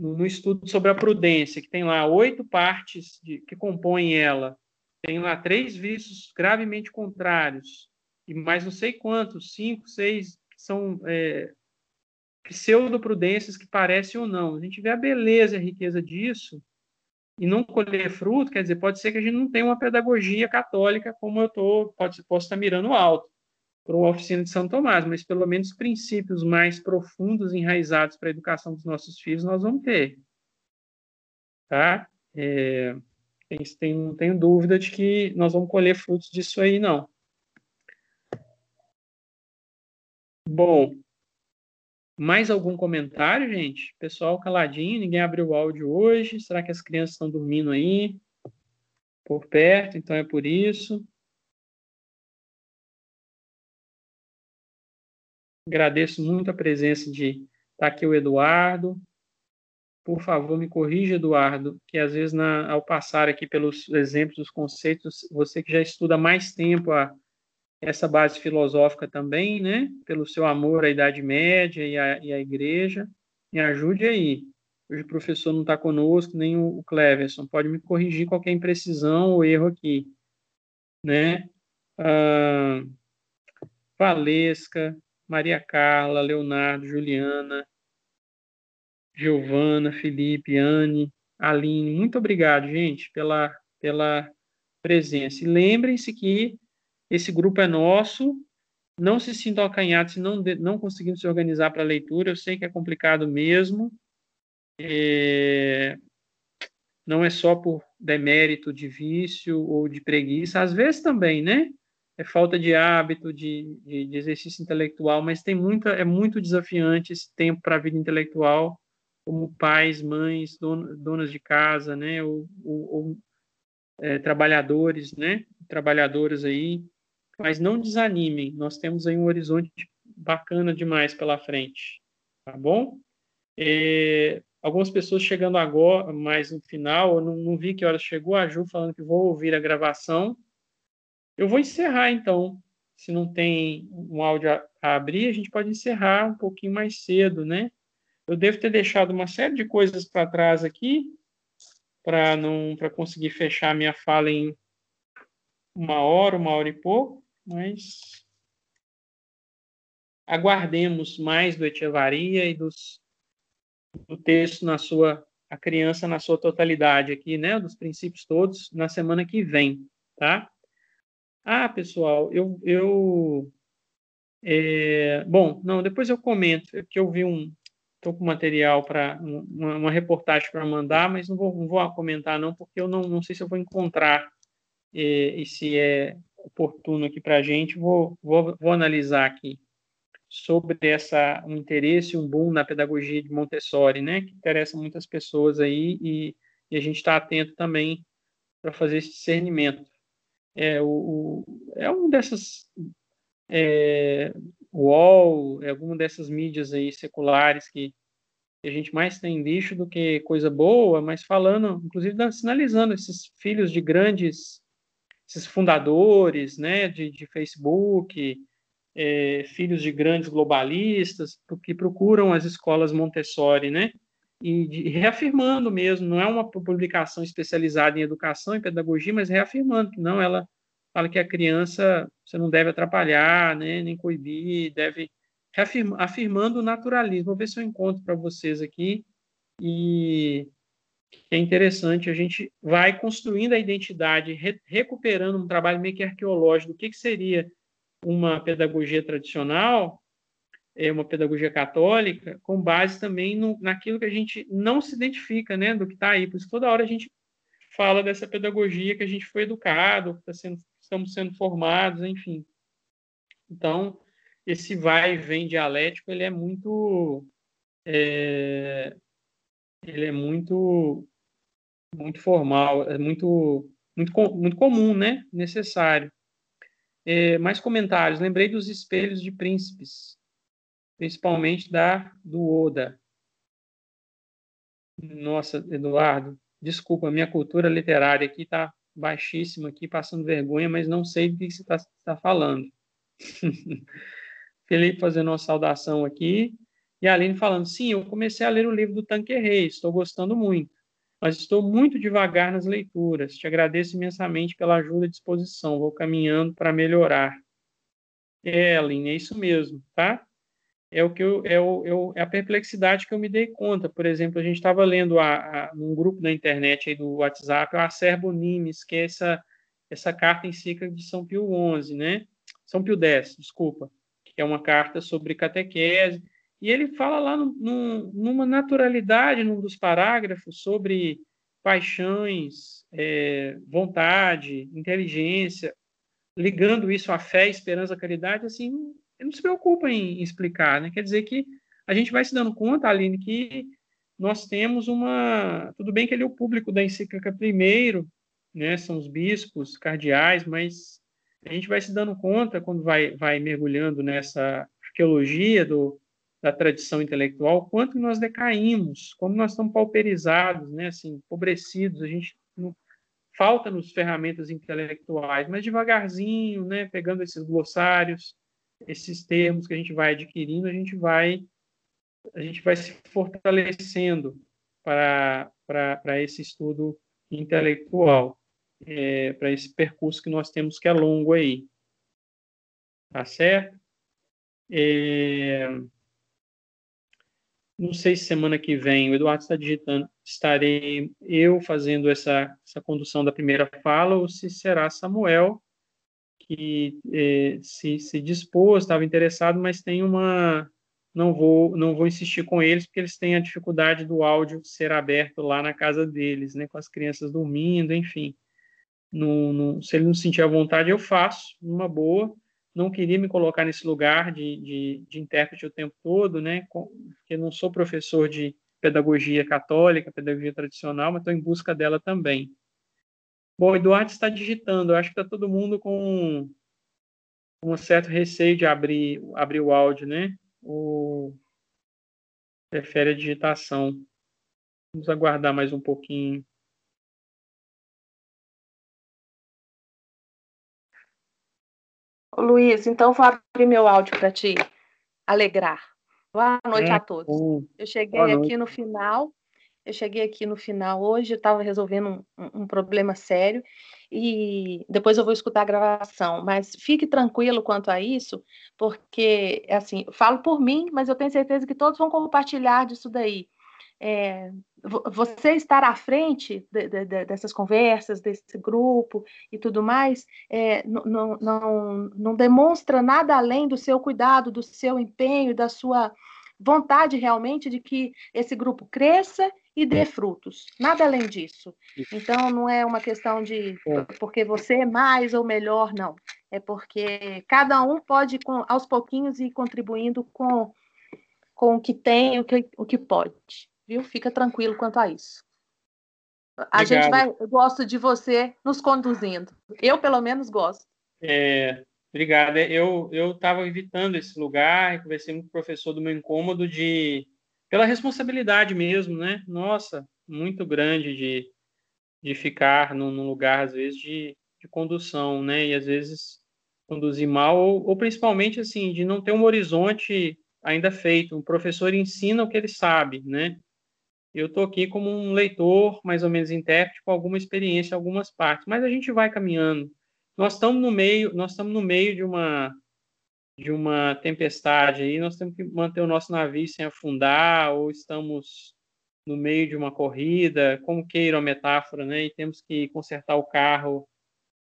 no, no estudo sobre a prudência, que tem lá oito partes de, que compõem ela, tem lá três vícios gravemente contrários, e mais não sei quantos, cinco, seis, que são é, pseudo-prudências que parecem ou não. A gente vê a beleza e a riqueza disso e não colher fruto, quer dizer, pode ser que a gente não tenha uma pedagogia católica como eu tô, pode, posso estar mirando alto para uma oficina de São Tomás, mas pelo menos princípios mais profundos, enraizados para a educação dos nossos filhos, nós vamos ter. Tá? É, tem, não tenho dúvida de que nós vamos colher frutos disso aí, não. Bom, mais algum comentário, gente? Pessoal caladinho, ninguém abriu o áudio hoje. Será que as crianças estão dormindo aí? Por perto, então é por isso. Agradeço muito a presença de tá aqui o Eduardo, por favor, me corrija, Eduardo, que às vezes, na, ao passar aqui pelos exemplos, os conceitos, você que já estuda mais tempo a, essa base filosófica também, né? Pelo seu amor à Idade Média e à, e à Igreja, me ajude aí. Hoje o professor não está conosco, nem o, Cleverson. Pode me corrigir qualquer imprecisão ou erro aqui, né? Ah, Valesca, Maria Carla, Leonardo, Juliana, Giovana, Felipe, Anne, Aline, muito obrigado, gente, pela, pela presença. E lembrem-se que esse grupo é nosso, não se sintam acanhados se não, não conseguindo se organizar para a leitura, eu sei que é complicado mesmo, é, não é só por demérito de vício ou de preguiça, às vezes também, né? É falta de hábito, de, de, de exercício intelectual, mas tem muita, é muito desafiante esse tempo para a vida intelectual, como pais, mães, donas de casa, né, ou, ou, ou é, trabalhadores, né, trabalhadoras aí, mas não desanimem, nós temos aí um horizonte bacana demais pela frente, tá bom? É, algumas pessoas chegando agora, mais no final, eu não, não vi que hora chegou, a Ju falando que vou ouvir a gravação, eu vou encerrar então, se não tem um áudio a, a abrir, a gente pode encerrar um pouquinho mais cedo, né? Eu devo ter deixado uma série de coisas para trás aqui para não para conseguir fechar minha fala em uma hora, uma hora e pouco, mas aguardemos mais do Echevaria e dos, do texto na sua a criança na sua totalidade aqui, né, dos princípios todos na semana que vem, tá? Ah, pessoal, eu eu é, bom, não, depois eu comento, que eu vi um estou com material para uma, uma, reportagem para mandar, mas não vou, não vou comentar não, porque eu não, não sei se eu vou encontrar e, e se é oportuno aqui para a gente. Vou, vou, vou analisar aqui sobre essa um interesse, um boom na pedagogia de Montessori, né, que interessa muitas pessoas aí e, e a gente está atento também para fazer esse discernimento. É, o, o, é um dessas é, UOL, alguma dessas mídias aí seculares que a gente mais tem lixo do que coisa boa, mas falando, inclusive sinalizando esses filhos de grandes, esses fundadores, né, de, de Facebook, é, filhos de grandes globalistas que procuram as escolas Montessori, né? E de, reafirmando mesmo, não é uma publicação especializada em educação e pedagogia, mas reafirmando que não, ela fala que a criança você não deve atrapalhar, né, nem coibir, deve reafirma, afirmando o naturalismo. Vou ver se eu encontro para vocês aqui e é interessante, a gente vai construindo a identidade, re, recuperando um trabalho meio que arqueológico do que, que seria uma pedagogia tradicional, é uma pedagogia católica, com base também no, naquilo que a gente não se identifica, né, do que está aí. Por isso, toda hora a gente fala dessa pedagogia que a gente foi educado, que tá sendo, estamos sendo formados, enfim. Então, esse vai e vem dialético, ele é muito... É, ele é muito muito formal, é muito muito muito comum, né? Necessário. É, mais comentários. Lembrei dos espelhos de príncipes, principalmente da do Oda. Nossa, Eduardo, desculpa, minha cultura literária aqui está baixíssima, aqui passando vergonha, mas não sei do que você está tá falando. Felipe fazendo uma saudação aqui. E a Aline falando, sim, eu comecei a ler o livro do Tanquerrey, estou gostando muito, mas estou muito devagar nas leituras. Te agradeço imensamente pela ajuda e disposição, vou caminhando para melhorar. É, Aline, é isso mesmo, tá? É o que eu, é, o, eu, é a perplexidade que eu me dei conta. Por exemplo, a gente estava lendo a, a, num grupo da internet aí do WhatsApp, o Acerbo Nimes, que é essa, essa carta encíclica de São Pio XI, né? São Pio X, desculpa, que é uma carta sobre catequese, e ele fala lá numa naturalidade, num dos parágrafos, sobre paixões, é, vontade, inteligência, ligando isso à fé, esperança, caridade, assim, ele não se preocupa em, em explicar, né? Quer dizer que a gente vai se dando conta, Aline, que nós temos uma. Tudo bem que ele é o público da encíclica primeiro, né? São os bispos, cardeais, mas a gente vai se dando conta quando vai, vai mergulhando nessa arqueologia do, da tradição intelectual, quanto nós decaímos, como nós estamos pauperizados, né, assim, empobrecidos, a gente não, falta-nos ferramentas intelectuais, mas devagarzinho, né, pegando esses glossários, esses termos que a gente vai adquirindo, a gente vai a gente vai se fortalecendo para, para, para esse estudo intelectual, é, para esse percurso que nós temos que é longo aí. Tá certo? É, não sei se semana que vem o Eduardo está digitando, estarei eu fazendo essa, essa condução da primeira fala ou se será Samuel que eh, se, se dispôs, estava interessado, mas tem uma não vou não vou insistir com eles porque eles têm a dificuldade do áudio ser aberto lá na casa deles, né, com as crianças dormindo, enfim. Se ele não sentir a vontade, eu faço, uma boa não queria me colocar nesse lugar de, de, de intérprete o tempo todo, né? Porque não sou professor de pedagogia católica, pedagogia tradicional, mas estou em busca dela também. Bom, Eduardo está digitando. Eu acho que está todo mundo com um certo receio de abrir, abrir o áudio, né? Ou prefere a digitação. Vamos aguardar mais um pouquinho. Luiz, então vou abrir meu áudio para te alegrar. Boa noite é, a todos. Eu cheguei aqui no final, eu cheguei aqui no final hoje, eu estava resolvendo um, um, problema sério e depois eu vou escutar a gravação, mas fique tranquilo quanto a isso, porque, assim, falo por mim, mas eu tenho certeza que todos vão compartilhar disso daí é, você estar à frente de, de, de, dessas conversas, desse grupo e tudo mais, é, não, não, não demonstra nada além do seu cuidado, do seu empenho, da sua vontade realmente de que esse grupo cresça e dê frutos. Nada além disso. Então, não é uma questão de é. porque você é mais ou melhor, não. É porque cada um pode, aos pouquinhos, ir contribuindo com, com o que tem, o que, o que pode viu? Fica tranquilo quanto a isso. A Obrigado. gente vai, eu gosto de você nos conduzindo. Eu, pelo menos, gosto. É, obrigado. É, eu eu estava evitando esse lugar, conversei com o professor do meu incômodo de pela responsabilidade mesmo, né? Nossa, muito grande de, de ficar num, num lugar às vezes de, de condução, né? E às vezes conduzir mal, ou, ou principalmente assim, de não ter um horizonte ainda feito. O professor ensina o que ele sabe, né? Eu estou aqui como um leitor, mais ou menos intérprete, com alguma experiência algumas partes, mas a gente vai caminhando. Nós estamos no meio, nós estamos no meio de uma de uma tempestade aí, nós temos que manter o nosso navio sem afundar, ou estamos no meio de uma corrida, como queira a metáfora, né? E temos que consertar o carro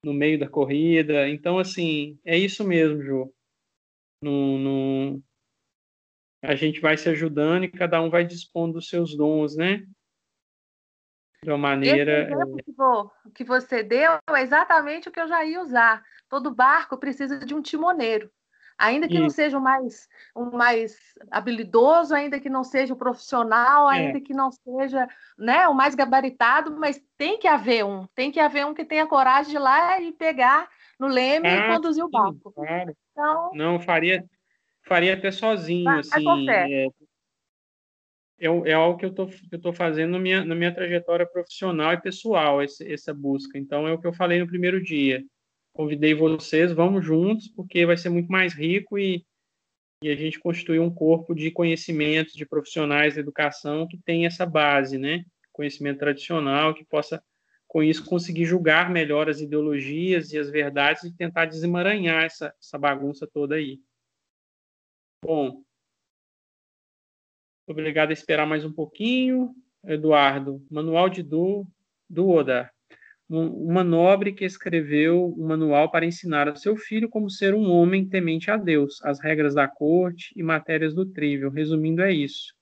no meio da corrida. Então, assim, é isso mesmo, Ju. No, no, a gente vai se ajudando e cada um vai dispondo dos seus dons, né? De uma maneira. Esse exemplo que você deu é exatamente o que eu já ia usar. Todo barco precisa de um timoneiro. Ainda que Isso. não seja o mais, o mais habilidoso, ainda que não seja o profissional, é. ainda que não seja né, o mais gabaritado, mas tem que haver um. Tem que haver um que tenha coragem de ir lá e pegar no leme ah, e conduzir sim, o barco. Claro. Então, não, faria, faria até sozinho, assim. É, é, é, algo que eu tô, que eu tô fazendo na minha, na minha trajetória profissional e pessoal, esse, essa busca. Então, é o que eu falei no primeiro dia. Convidei vocês, vamos juntos, porque vai ser muito mais rico e, e a gente constitui um corpo de conhecimentos de profissionais da educação que tem essa base, né? Conhecimento tradicional, que possa, com isso, conseguir julgar melhor as ideologias e as verdades e tentar desemaranhar essa, essa bagunça toda aí. Bom, obrigado a esperar mais um pouquinho. Eduardo, Manual de Du, do Oda. Uma nobre que escreveu um manual para ensinar ao seu filho como ser um homem temente a Deus, as regras da corte e matérias do trivial. Resumindo, é isso.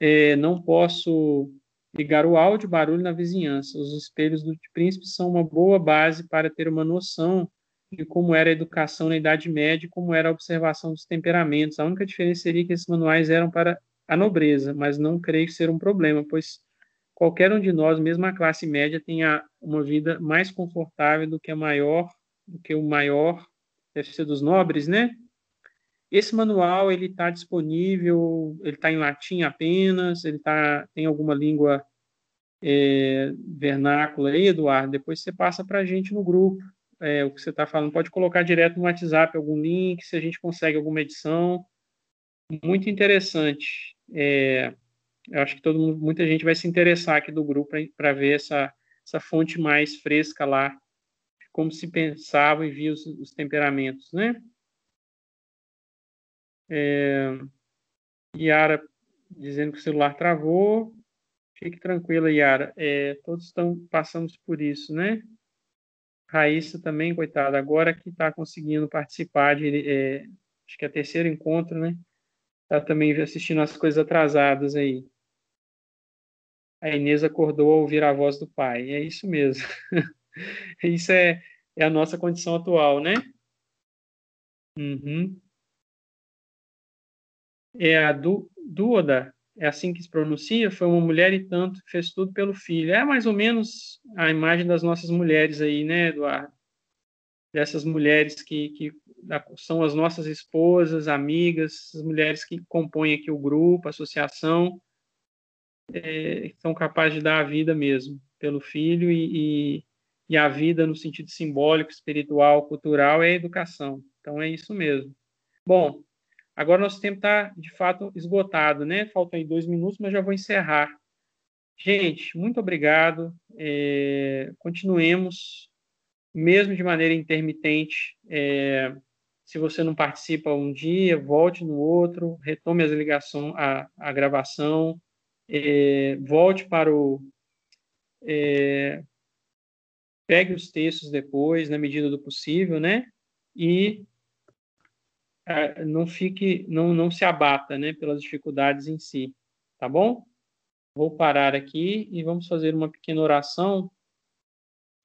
É, não posso ligar o áudio, barulho na vizinhança. Os espelhos do príncipe são uma boa base para ter uma noção de como era a educação na Idade Média e como era a observação dos temperamentos. A única diferença seria que esses manuais eram para a nobreza, mas não creio ser um problema, pois qualquer um de nós, mesmo a classe média, tenha uma vida mais confortável do que a maior, do que o maior deve ser dos nobres, né? Esse manual ele está disponível, ele está em latim apenas, ele tá tem alguma língua é, vernácula aí, Eduardo. Depois você passa para a gente no grupo é, o que você está falando. Pode colocar direto no WhatsApp algum link, se a gente consegue alguma edição. Muito interessante. É, eu acho que todo mundo, muita gente vai se interessar aqui do grupo para ver essa, essa fonte mais fresca lá, como se pensava e via os, os temperamentos, né? É, Yara dizendo que o celular travou. Fique tranquila, Yara. É, todos estão passamos por isso, né? Raíssa também, coitada, agora que está conseguindo participar de, é, acho que é terceiro encontro, né? Está também assistindo as coisas atrasadas aí. A Inês acordou ao ouvir a voz do pai. É isso mesmo. isso é, é a nossa condição atual, né? Uhum. É a du, Duoda, é assim que se pronuncia, foi uma mulher e tanto, fez tudo pelo filho. É mais ou menos a imagem das nossas mulheres aí, né, Eduardo? Dessas mulheres que, que são as nossas esposas, amigas, as mulheres que compõem aqui o grupo, a associação, é, são capazes de dar a vida mesmo pelo filho e, e, e a vida no sentido simbólico, espiritual, cultural é a educação. Então é isso mesmo. Bom, Agora nosso tempo está, de fato, esgotado, né? Faltam aí dois minutos, mas já vou encerrar. Gente, muito obrigado. É, continuemos, mesmo de maneira intermitente. É, se você não participa um dia, volte no outro, retome as ligações, a, a gravação, é, volte para o. É, pegue os textos depois, na medida do possível, né? E não fique, não, não se abata, né, pelas dificuldades em si, tá bom? Vou parar aqui e vamos fazer uma pequena oração